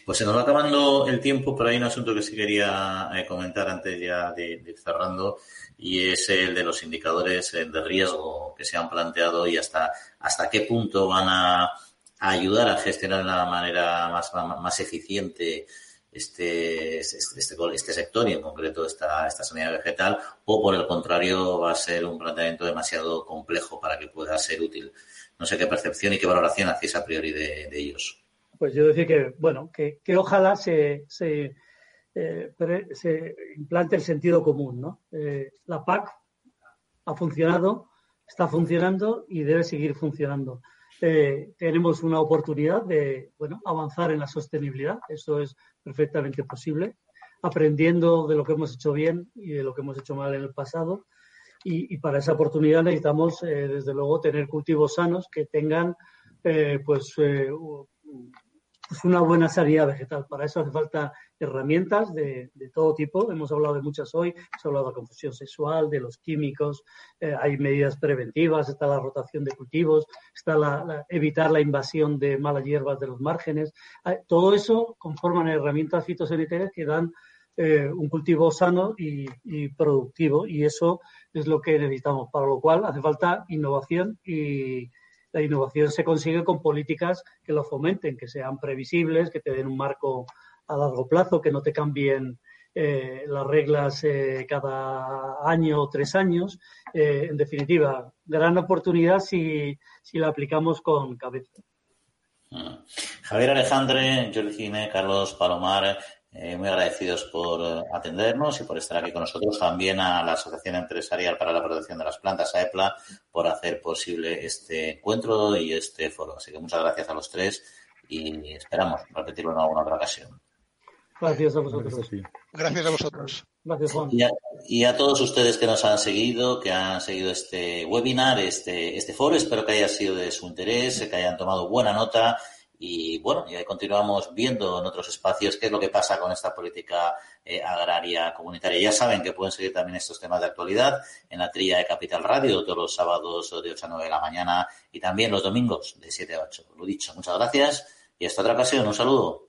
Pues se nos va acabando el tiempo, pero hay un asunto que sí quería eh, comentar antes ya de, ir cerrando y es el de los indicadores eh, de riesgo que se han planteado y hasta, hasta qué punto van a, ayudar a gestionar de la manera más, más eficiente este, este, este, sector y en concreto esta, esta sanidad vegetal o por el contrario va a ser un planteamiento demasiado complejo para que pueda ser útil. No sé qué percepción y qué valoración hacéis a priori de, ellos. Pues yo decir que, bueno, que, ojalá se, se, eh, se, implante el sentido común, ¿no? Eh, la PAC ha funcionado, está funcionando y debe seguir funcionando. Eh, tenemos una oportunidad de bueno, avanzar en la sostenibilidad. Eso es perfectamente posible, aprendiendo de lo que hemos hecho bien y de lo que hemos hecho mal en el pasado. Y, para esa oportunidad necesitamos, eh, desde luego, tener cultivos sanos que tengan eh, pues pues una buena salida vegetal. Para eso hace falta herramientas de, todo tipo. Hemos hablado de muchas hoy. Hemos hablado de la confusión sexual, de los químicos. Eh, hay medidas preventivas. Está la rotación de cultivos. Está la, evitar la invasión de malas hierbas de los márgenes. Todo eso conforman herramientas fitosanitarias que dan eh, un cultivo sano y, y, productivo. Y eso es lo que necesitamos. Para lo cual hace falta innovación y la innovación se consigue con políticas que lo fomenten, que sean previsibles, que te den un marco a largo plazo, que no te cambien eh, las reglas eh, cada año o tres años. Eh, en definitiva, gran oportunidad si, si la aplicamos con cabeza. Javier Alejandre, Jordi Carlos Palomar, eh, muy agradecidos por atendernos y por estar aquí con nosotros. También a la Asociación Empresarial para la Protección de las Plantas, AEPLA, por hacer posible este encuentro y este foro. Así que muchas gracias a los tres y esperamos repetirlo en alguna otra ocasión. Gracias a vosotros. Gracias a vosotros. Gracias, Juan. Y a, todos ustedes que nos han seguido, que han seguido este webinar, este, este foro, espero que haya sido de su interés, que hayan tomado buena nota y bueno, y ahí continuamos viendo en otros espacios qué es lo que pasa con esta política eh, agraria comunitaria. Ya saben que pueden seguir también estos temas de actualidad en la trilla de Capital Radio todos los sábados de 8 a 9 de la mañana y también los domingos de 7 a 8. Lo dicho, muchas gracias y hasta otra ocasión. Un saludo.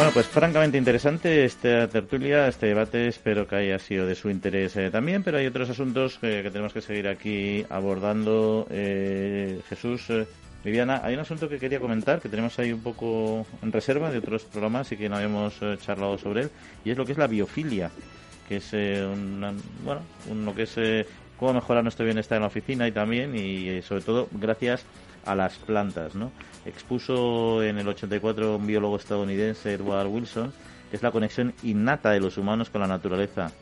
Bueno, pues francamente interesante esta tertulia, este debate. Espero que haya sido de su interés eh, también, pero hay otros asuntos que, tenemos que seguir aquí abordando. Eh, Jesús, eh, Viviana, hay un asunto que quería comentar, que tenemos ahí un poco en reserva de otros programas y que no habíamos charlado sobre él, y es lo que es la biofilia, que es una, bueno, lo que es cómo mejorar nuestro bienestar en la oficina y también, y sobre todo, gracias las plantas, ¿no? Expuso en el 84 un biólogo estadounidense, Edward Wilson, que es la conexión innata de los humanos con la naturaleza,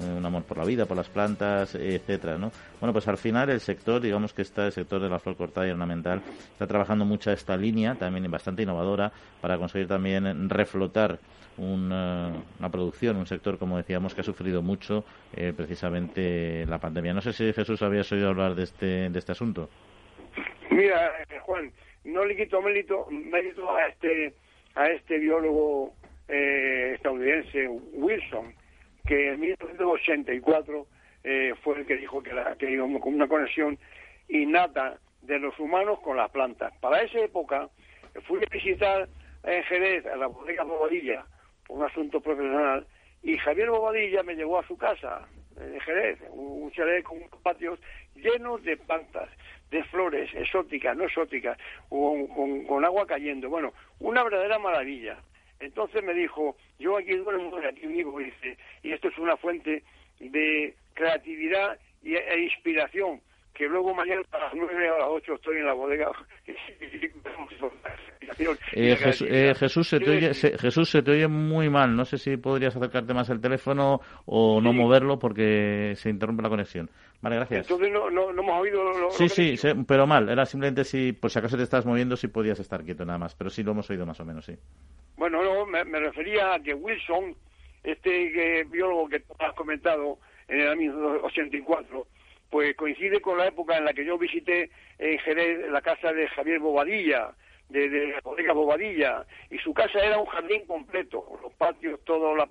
eh, un amor por la vida, por las plantas, etcétera, ¿no? Bueno, pues al final el sector, digamos que está el sector de la flor cortada y ornamental, está trabajando mucho esta línea, también bastante innovadora, para conseguir también reflotar una, producción, un sector, como decíamos, que ha sufrido mucho eh, precisamente la pandemia. No sé si Jesús habías oído hablar de este, de este asunto. Mira, eh, Juan, no le quito mérito, mérito a este a este biólogo eh, estadounidense Wilson, que en 1984 eh, fue el que dijo que, la, que con una conexión innata de los humanos con las plantas. Para esa época fui a visitar en Jerez a la bodega Bobadilla por un asunto profesional y Javier Bobadilla me llevó a su casa en Jerez, un chalet con patios llenos de plantas de flores exóticas, no exóticas, con, con, agua cayendo. Bueno, una verdadera maravilla. Entonces me dijo, yo aquí duermo, dice, y esto es una fuente de creatividad e inspiración que luego mañana a las nueve o a las ocho estoy en la bodega. Eh, eh, Jesús, se te oye, Jesús, se te oye muy mal. No sé si podrías acercarte más al teléfono o no moverlo porque se interrumpe la conexión. Vale, gracias. Entonces no, no, hemos oído lo, Sí, sí, pero mal. Era simplemente si, por si acaso te estás moviendo, si podías estar quieto nada más. Pero sí lo hemos oído más o menos, sí. Bueno, no, me, refería a que Wilson, este biólogo que tú has comentado en el año 84, pues coincide con la época en la que yo visité en Jerez la casa de Javier Bobadilla, de, de la bodega Bobadilla, y su casa era un jardín completo, los patios, todos los,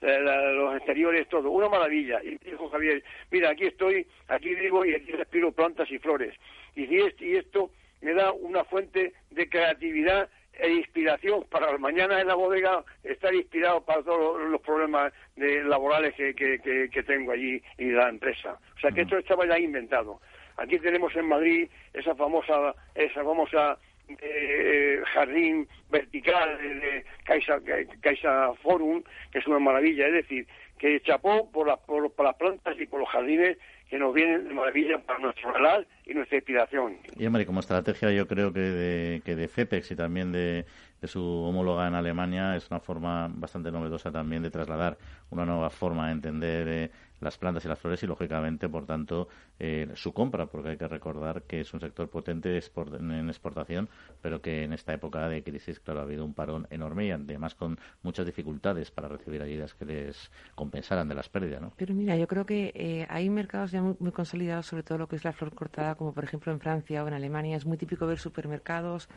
los exteriores, todo, una maravilla. Y dijo Javier, mira, aquí estoy, aquí vivo y aquí respiro plantas y flores. Y, y esto me da una fuente de creatividad e inspiración para las mañanas en la bodega, estar inspirado para todos los problemas laborales que, que, tengo allí y la empresa. O sea que esto estaba ya inventado. Aquí tenemos en Madrid esa famosa, esa famosa eh, jardín vertical de Caixa, Forum, que es una maravilla. Es decir, que chapó por, por, las plantas y por los jardines que nos vienen de maravilla para nuestro real y nuestra inspiración. Y hombre, como estrategia yo creo que de, que de FEPEX y también de, su homóloga en Alemania es una forma bastante novedosa también de trasladar una nueva forma de entender eh, las plantas y las flores y, lógicamente, por tanto, eh, su compra, porque hay que recordar que es un sector potente en exportación, pero que en esta época de crisis, claro, ha habido un parón enorme y además con muchas dificultades para recibir ayudas que les compensaran de las pérdidas, ¿no? Pero mira, yo creo que eh, hay mercados ya muy, consolidados, sobre todo lo que es la flor cortada, como por ejemplo en Francia o en Alemania. Es muy típico ver supermercados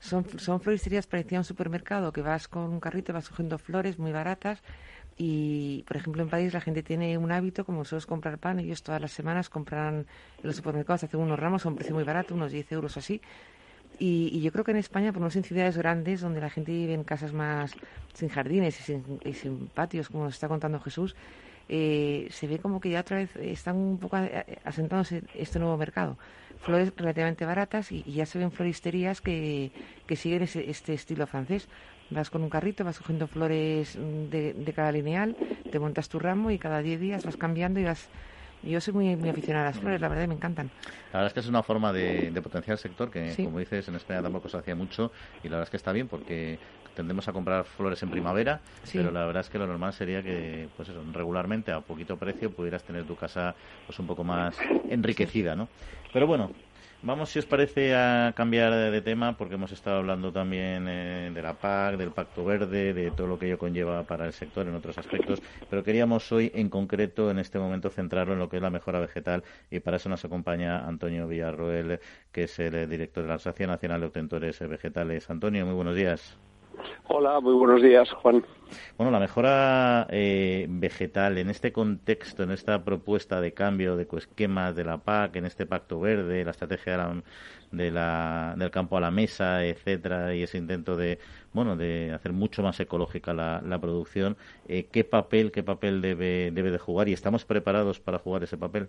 son, son floristerías parecía un supermercado que vas con un carrito, vas cogiendo flores muy baratas y, por ejemplo, en París la gente tiene un hábito, como es comprar pan, ellos todas las semanas compran en los supermercados, hacen unos ramos a un precio muy barato, unos 10 euros así. Y, yo creo que en España, por menos en ciudades grandes, donde la gente vive en casas más sin jardines y sin, y sin patios, como nos está contando Jesús, eh, se ve como que ya otra vez están un poco asentándose este nuevo mercado. Flores relativamente baratas y, ya se ven floristerías que, que siguen este estilo francés. Vas con un carrito, vas cogiendo flores de, de cada lineal, te montas tu ramo y cada 10 días vas cambiando y vas yo soy muy, muy aficionada a las flores, la verdad, me encantan. La verdad es que es una forma de, potenciar el sector que, como dices, en España tampoco se hacía mucho y la verdad es que está bien porque tendemos a comprar flores en primavera, pero la verdad es que lo normal sería que, pues eso, regularmente a poquito precio pudieras tener tu casa pues un poco más enriquecida, ¿no? Pero bueno, Vamos, si os parece, a cambiar de tema, porque hemos estado hablando también eh, de la PAC, del Pacto Verde, de todo lo que ello conlleva para el sector en otros aspectos, pero queríamos hoy, en concreto, en este momento, centrarlo en lo que es la mejora vegetal, y para eso nos acompaña Antonio Villarroel, que es el director de la Asociación Nacional de Obtentores Vegetales. Antonio, muy buenos días. Hola, muy buenos días, Juan. Bueno, la mejora eh, vegetal en este contexto, en esta propuesta de cambio de esquemas de la PAC, en este pacto verde, la estrategia de la, del campo a la mesa, etcétera, y ese intento de bueno de hacer mucho más ecológica la, producción, eh, ¿qué papel qué papel debe debe de jugar y estamos preparados para jugar ese papel?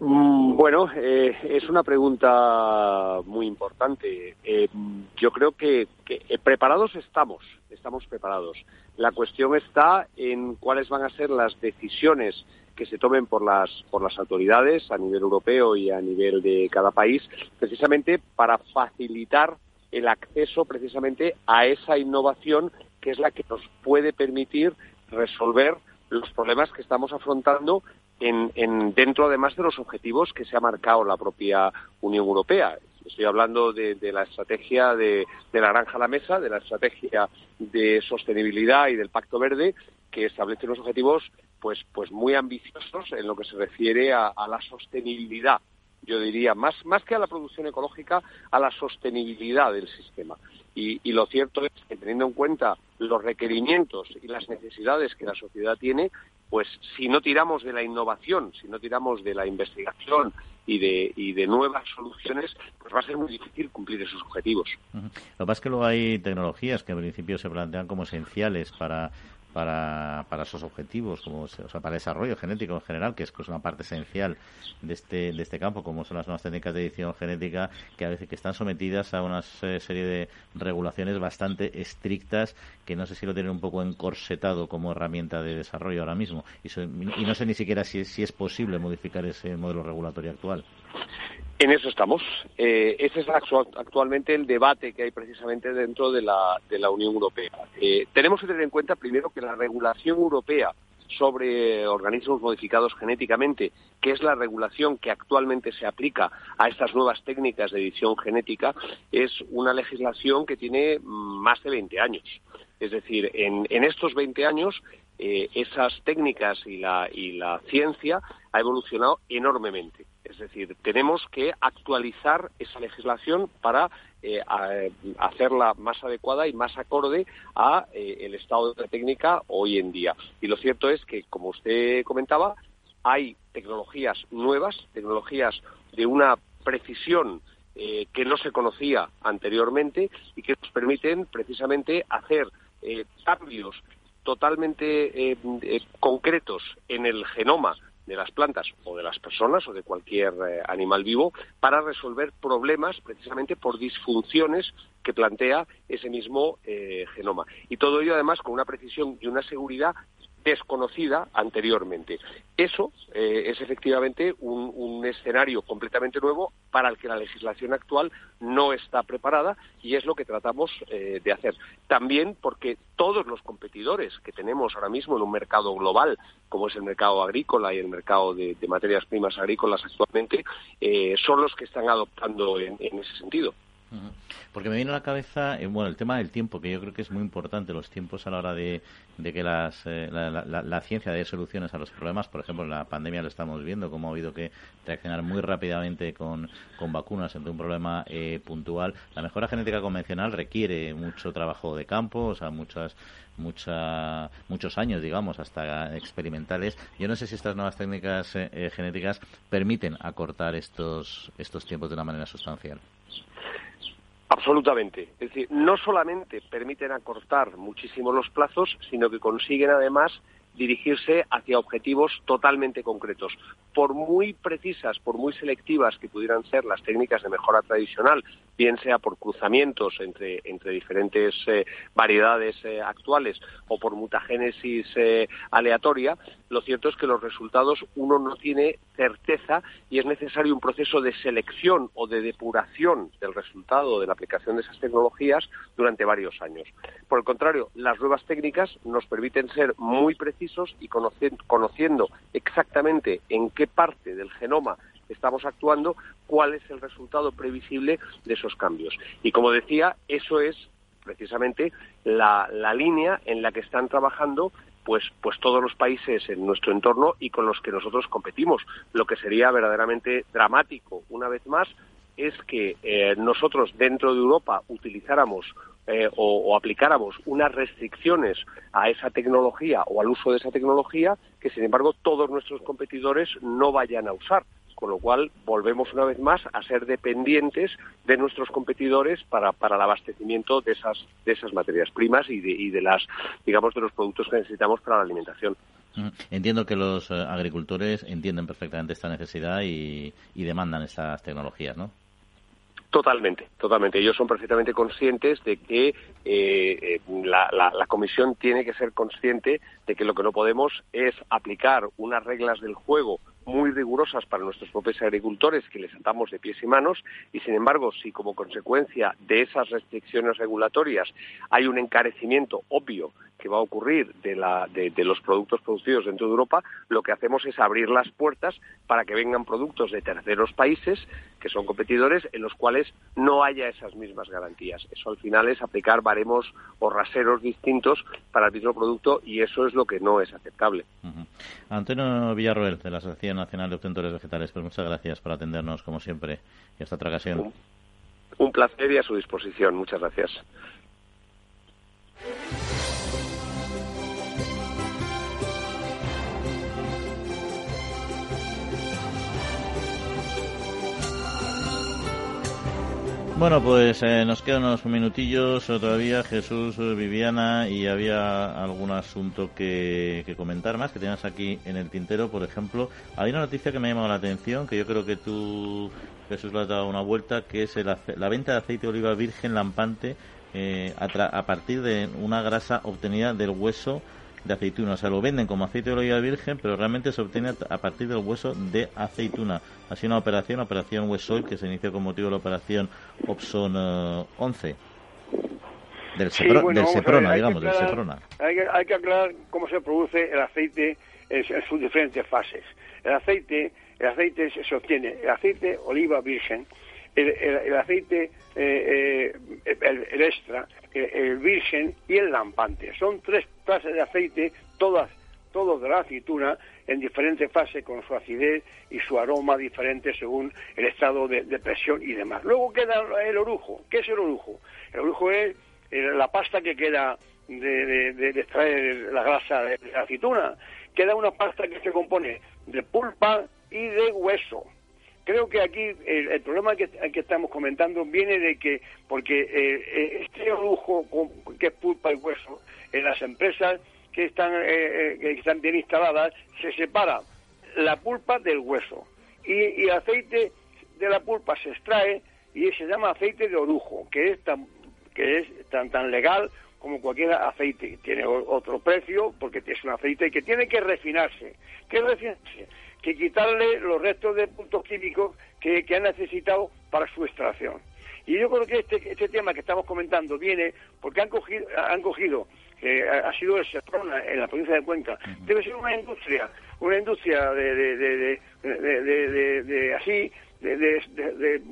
Mm, bueno, eh, es una pregunta muy importante. Eh, yo creo que, eh, preparados estamos, estamos preparados. La cuestión está en cuáles van a ser las decisiones que se tomen por las, por las autoridades a nivel europeo y a nivel de cada país, precisamente para facilitar el acceso precisamente a esa innovación que es la que nos puede permitir resolver los problemas que estamos afrontando en, dentro además de los objetivos que se ha marcado la propia Unión Europea. Estoy hablando de, la estrategia de, la granja a la mesa, de la estrategia de sostenibilidad y del Pacto Verde, que establece unos objetivos pues, pues muy ambiciosos en lo que se refiere a, la sostenibilidad. Yo diría, más, más que a la producción ecológica, a la sostenibilidad del sistema. Y, y, lo cierto es que teniendo en cuenta los requerimientos y las necesidades que la sociedad tiene, pues si no tiramos de la innovación, si no tiramos de la investigación y de, y de nuevas soluciones, pues va a ser muy difícil cumplir esos objetivos. Lo que pasa es que luego hay tecnologías que en principio se plantean como esenciales para para, para esos objetivos, como o sea, para el desarrollo genético en general, que es una parte esencial de este, de este campo, como son las nuevas técnicas de edición genética, que a veces que están sometidas a una serie de regulaciones bastante estrictas, que no sé si lo tienen un poco encorsetado como herramienta de desarrollo ahora mismo, y, y no sé ni siquiera si, si es posible modificar ese modelo regulatorio actual. En eso estamos. Eh, ese es actualmente el debate que hay precisamente dentro de la, de la Unión Europea. Eh, tenemos que tener en cuenta primero que la regulación europea sobre organismos modificados genéticamente, que es la regulación que actualmente se aplica a estas nuevas técnicas de edición genética, es una legislación que tiene más de 20 años. Es decir, en, en estos 20 años eh, esas técnicas y la, y la ciencia ha evolucionado enormemente. Es decir, tenemos que actualizar esa legislación para eh, hacerla más adecuada y más acorde a eh, el estado de la técnica hoy en día. Y lo cierto es que, como usted comentaba, hay tecnologías nuevas, tecnologías de una precisión que no se conocía anteriormente y que nos permiten precisamente hacer cambios totalmente concretos en el genoma de las plantas o de las personas o de cualquier animal vivo para resolver problemas precisamente por disfunciones que plantea ese mismo genoma. Y todo ello además con una precisión y una seguridad desconocida anteriormente. Eso eh, es efectivamente un, escenario completamente nuevo para el que la legislación actual no está preparada y es lo que tratamos eh, de hacer. También porque todos los competidores que tenemos ahora mismo en un mercado global, como es el mercado agrícola y el mercado de, materias primas agrícolas actualmente, eh, son los que están adoptando en ese sentido. Porque me viene a la cabeza, eh, bueno, el tema del tiempo, que yo creo que es muy importante, los tiempos a la hora de, que las, eh, la, ciencia dé soluciones a los problemas. Por ejemplo, en la pandemia lo estamos viendo, cómo ha habido que reaccionar muy rápidamente con, vacunas ante un problema eh, puntual. La mejora genética convencional requiere mucho trabajo de campo, o sea, muchas mucha, muchos años, digamos, hasta experimentales. Yo no sé si estas nuevas técnicas genéticas permiten acortar estos, estos tiempos de una manera sustancial. Absolutamente. Es decir, no solamente permiten acortar muchísimo los plazos, sino que consiguen además dirigirse hacia objetivos totalmente concretos. Por muy precisas, por muy selectivas que pudieran ser las técnicas de mejora tradicional, bien sea por cruzamientos entre, entre diferentes eh, variedades eh, actuales o por mutagénesis eh, aleatoria, lo cierto es que los resultados uno no tiene certeza y es necesario un proceso de selección o de depuración del resultado de la aplicación de esas tecnologías durante varios años. Por el contrario, las nuevas técnicas nos permiten ser muy precisos y conociendo exactamente en qué parte del genoma estamos actuando, cuál es el resultado previsible de esos cambios. Y como decía, eso es precisamente la, línea en la que están trabajando pues, pues todos los países en nuestro entorno y con los que nosotros competimos. Lo que sería verdaderamente dramático, una vez más, es que eh, nosotros dentro de Europa utilizáramos eh, o, aplicáramos unas restricciones a esa tecnología o al uso de esa tecnología que, sin embargo, todos nuestros competidores no vayan a usar con lo cual volvemos una vez más a ser dependientes de nuestros competidores para, para el abastecimiento de esas, de esas materias primas y de, y de las, digamos, de los productos que necesitamos para la alimentación. Entiendo que los eh, agricultores entienden perfectamente esta necesidad y, y demandan estas tecnologías, ¿no? Totalmente, totalmente. Ellos son perfectamente conscientes de que eh, eh, la, la, Comisión tiene que ser consciente de que lo que no podemos es aplicar unas reglas del juego muy rigurosas para nuestros propios agricultores que les atamos de pies y manos y sin embargo si como consecuencia de esas restricciones regulatorias hay un encarecimiento obvio que va a ocurrir de, la, de, los productos producidos dentro de Europa, lo que hacemos es abrir las puertas para que vengan productos de terceros países que son competidores en los cuales no haya esas mismas garantías. Eso al final es aplicar baremos o raseros distintos para el mismo producto y eso es lo que no es aceptable. Antonio Villarroel, de la Asociación Nacional de Obtentores Vegetales, pues muchas gracias por atendernos, como siempre, y hasta otra ocasión. un placer y a su disposición. Muchas gracias. Bueno, pues eh, nos quedan unos minutillos todavía, Jesús, Viviana, y había algún asunto que, comentar más que tenías aquí en el tintero. Por ejemplo, hay una noticia que me ha llamado la atención, que yo creo que tú, Jesús, le has dado una vuelta, que es la venta de aceite de oliva virgen lampante eh, a partir de una grasa obtenida del hueso de aceituna. O sea, lo venden como aceite de oliva virgen, pero realmente se obtiene a partir del hueso de aceituna. Ha sido una operación, operación Huesoil, que se inició con motivo de la operación Opson 11. Eh, del, Seprona, digamos, del Seprona. Hay que, hay que aclarar cómo se produce el aceite en, sus diferentes fases. El aceite, el aceite se, obtiene, el aceite oliva virgen, el, aceite, eh, eh, el, extra, el, virgen y el lampante. Son tres clases de aceite, todas, todos de la aceituna, en diferentes fases con su acidez y su aroma diferente según el estado de, presión y demás. Luego queda el orujo. ¿Qué es el orujo? El orujo es eh, la pasta que queda de, de, extraer la grasa de la aceituna. Queda una pasta que se compone de pulpa y de hueso creo que aquí el, problema que, que, estamos comentando viene de que, porque eh, eh, este lujo que es pulpa y hueso, en las empresas que están, eh, que están bien instaladas, se separa la pulpa del hueso. Y, el aceite de la pulpa se extrae y se llama aceite de orujo, que es tan, que es tan, tan legal como cualquier aceite. Tiene otro precio porque es un aceite que tiene que refinarse. ¿Qué refinarse? Que quitarle los restos de puntos químicos que, que han necesitado para su extracción. Y yo creo que este, este tema que estamos comentando viene porque han cogido, han cogido que ha sido el Seprona en la provincia de Cuenca, debe ser una industria, una industria de, de, de, de así, de,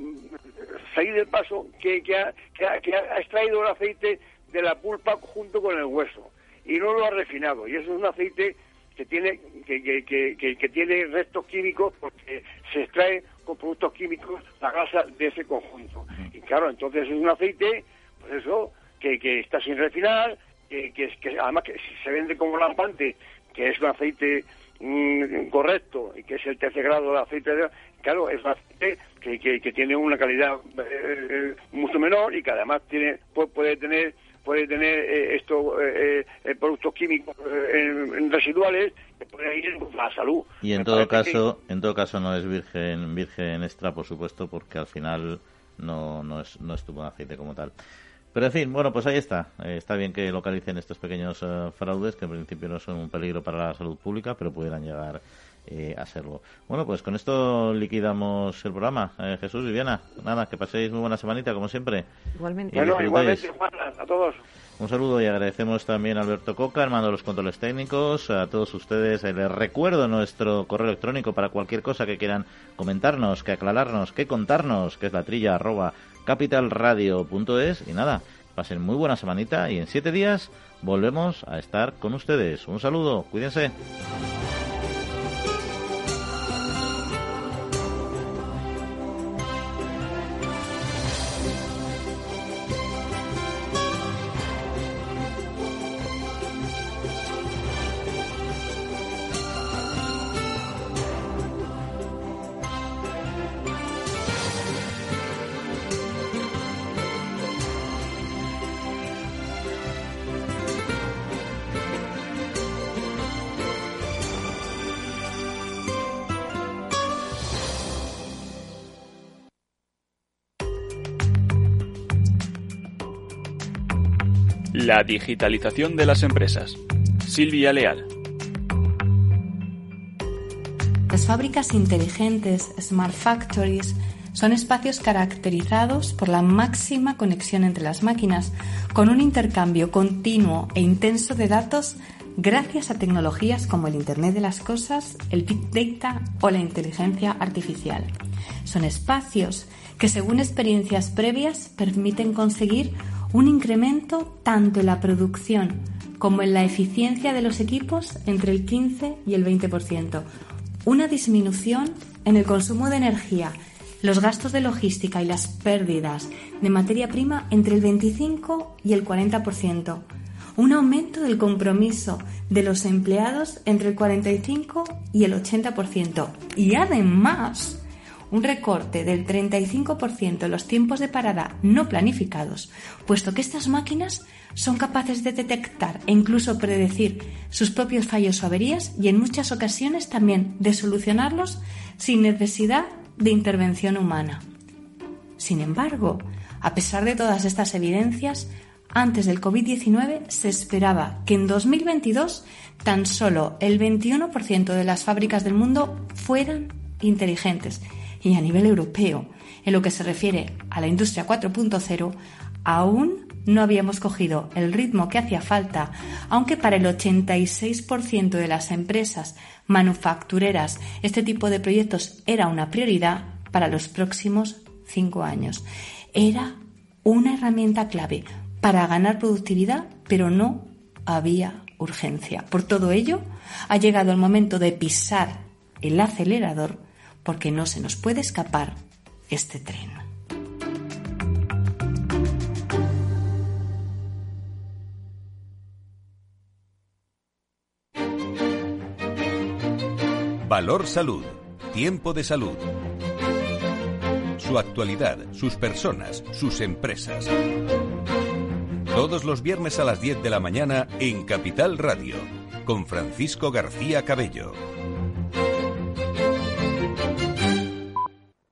salir del paso, que, que, ha, que, ha, extraído el aceite de la pulpa junto con el hueso y no lo ha refinado. Y eso es un aceite que tiene que, que, que, tiene restos químicos porque se extrae con productos químicos la grasa de ese conjunto. Y claro, entonces es un aceite, pues eso, que, que está sin refinar, que, que, además que se vende como lampante, que es un aceite mm, correcto y que es el tercer grado de aceite, de, claro, es un aceite que, que, tiene una calidad eh, eh, mucho menor y que además tiene puede, tener puede tener eh, estos productos químicos residuales que pueden ir a la salud. Y en todo caso, en todo caso no es virgen virgen extra, por supuesto, porque al final no no es no es tu buen aceite como tal. Pero en fin, bueno, pues ahí está. Eh, está bien que localicen estos pequeños eh, fraudes, que en principio no son un peligro para la salud pública, pero pudieran llegar eh, a serlo. Bueno, pues con esto liquidamos el programa. Jesús, Viviana, nada, que paséis muy buena semanita, como siempre. Igualmente. igualmente, a todos. Un saludo y agradecemos también a Alberto Coca, hermano de los controles técnicos, a todos ustedes. Les recuerdo nuestro correo electrónico para cualquier cosa que quieran comentarnos, que aclararnos, que contarnos, que es la trilla arroba capitalradio.es y nada, pasen muy buena semanita y en siete días volvemos a estar con ustedes. Un saludo, cuídense. La digitalización de las empresas. Silvia Leal. Las fábricas inteligentes, smart factories, son espacios caracterizados por la máxima conexión entre las máquinas, con un intercambio continuo e intenso de datos gracias a tecnologías como el Internet de las Cosas, el Big Data o la inteligencia artificial. Son espacios que, según experiencias previas, permiten conseguir un incremento tanto en la producción como en la eficiencia de los equipos entre el 15 y el 20%, una disminución en el consumo de energía, los gastos de logística y las pérdidas de materia prima entre el 25 y el 40%, un aumento del compromiso de los empleados entre el 45 y el 80% y además un recorte del 35% en los tiempos de parada no planificados, puesto que estas máquinas son capaces de detectar e incluso predecir sus propios fallos o averías y en muchas ocasiones también de solucionarlos sin necesidad de intervención humana. Sin embargo, a pesar de todas estas evidencias, antes del COVID-19 se esperaba que en 2022 tan solo el 21% de las fábricas del mundo fueran inteligentes y a nivel europeo, en lo que se refiere a la industria 4.0, aún no habíamos cogido el ritmo que hacía falta, aunque para el 86% de las empresas manufactureras este tipo de proyectos era una prioridad para los próximos cinco años. Era una herramienta clave para ganar productividad, pero no había urgencia. Por todo ello, ha llegado el momento de pisar el acelerador porque no se nos puede escapar este tren. Valor Salud. Tiempo de salud. su actualidad, sus personas, sus empresas. Todos los viernes a las 10 de la mañana en Capital Radio, con Francisco García Cabello.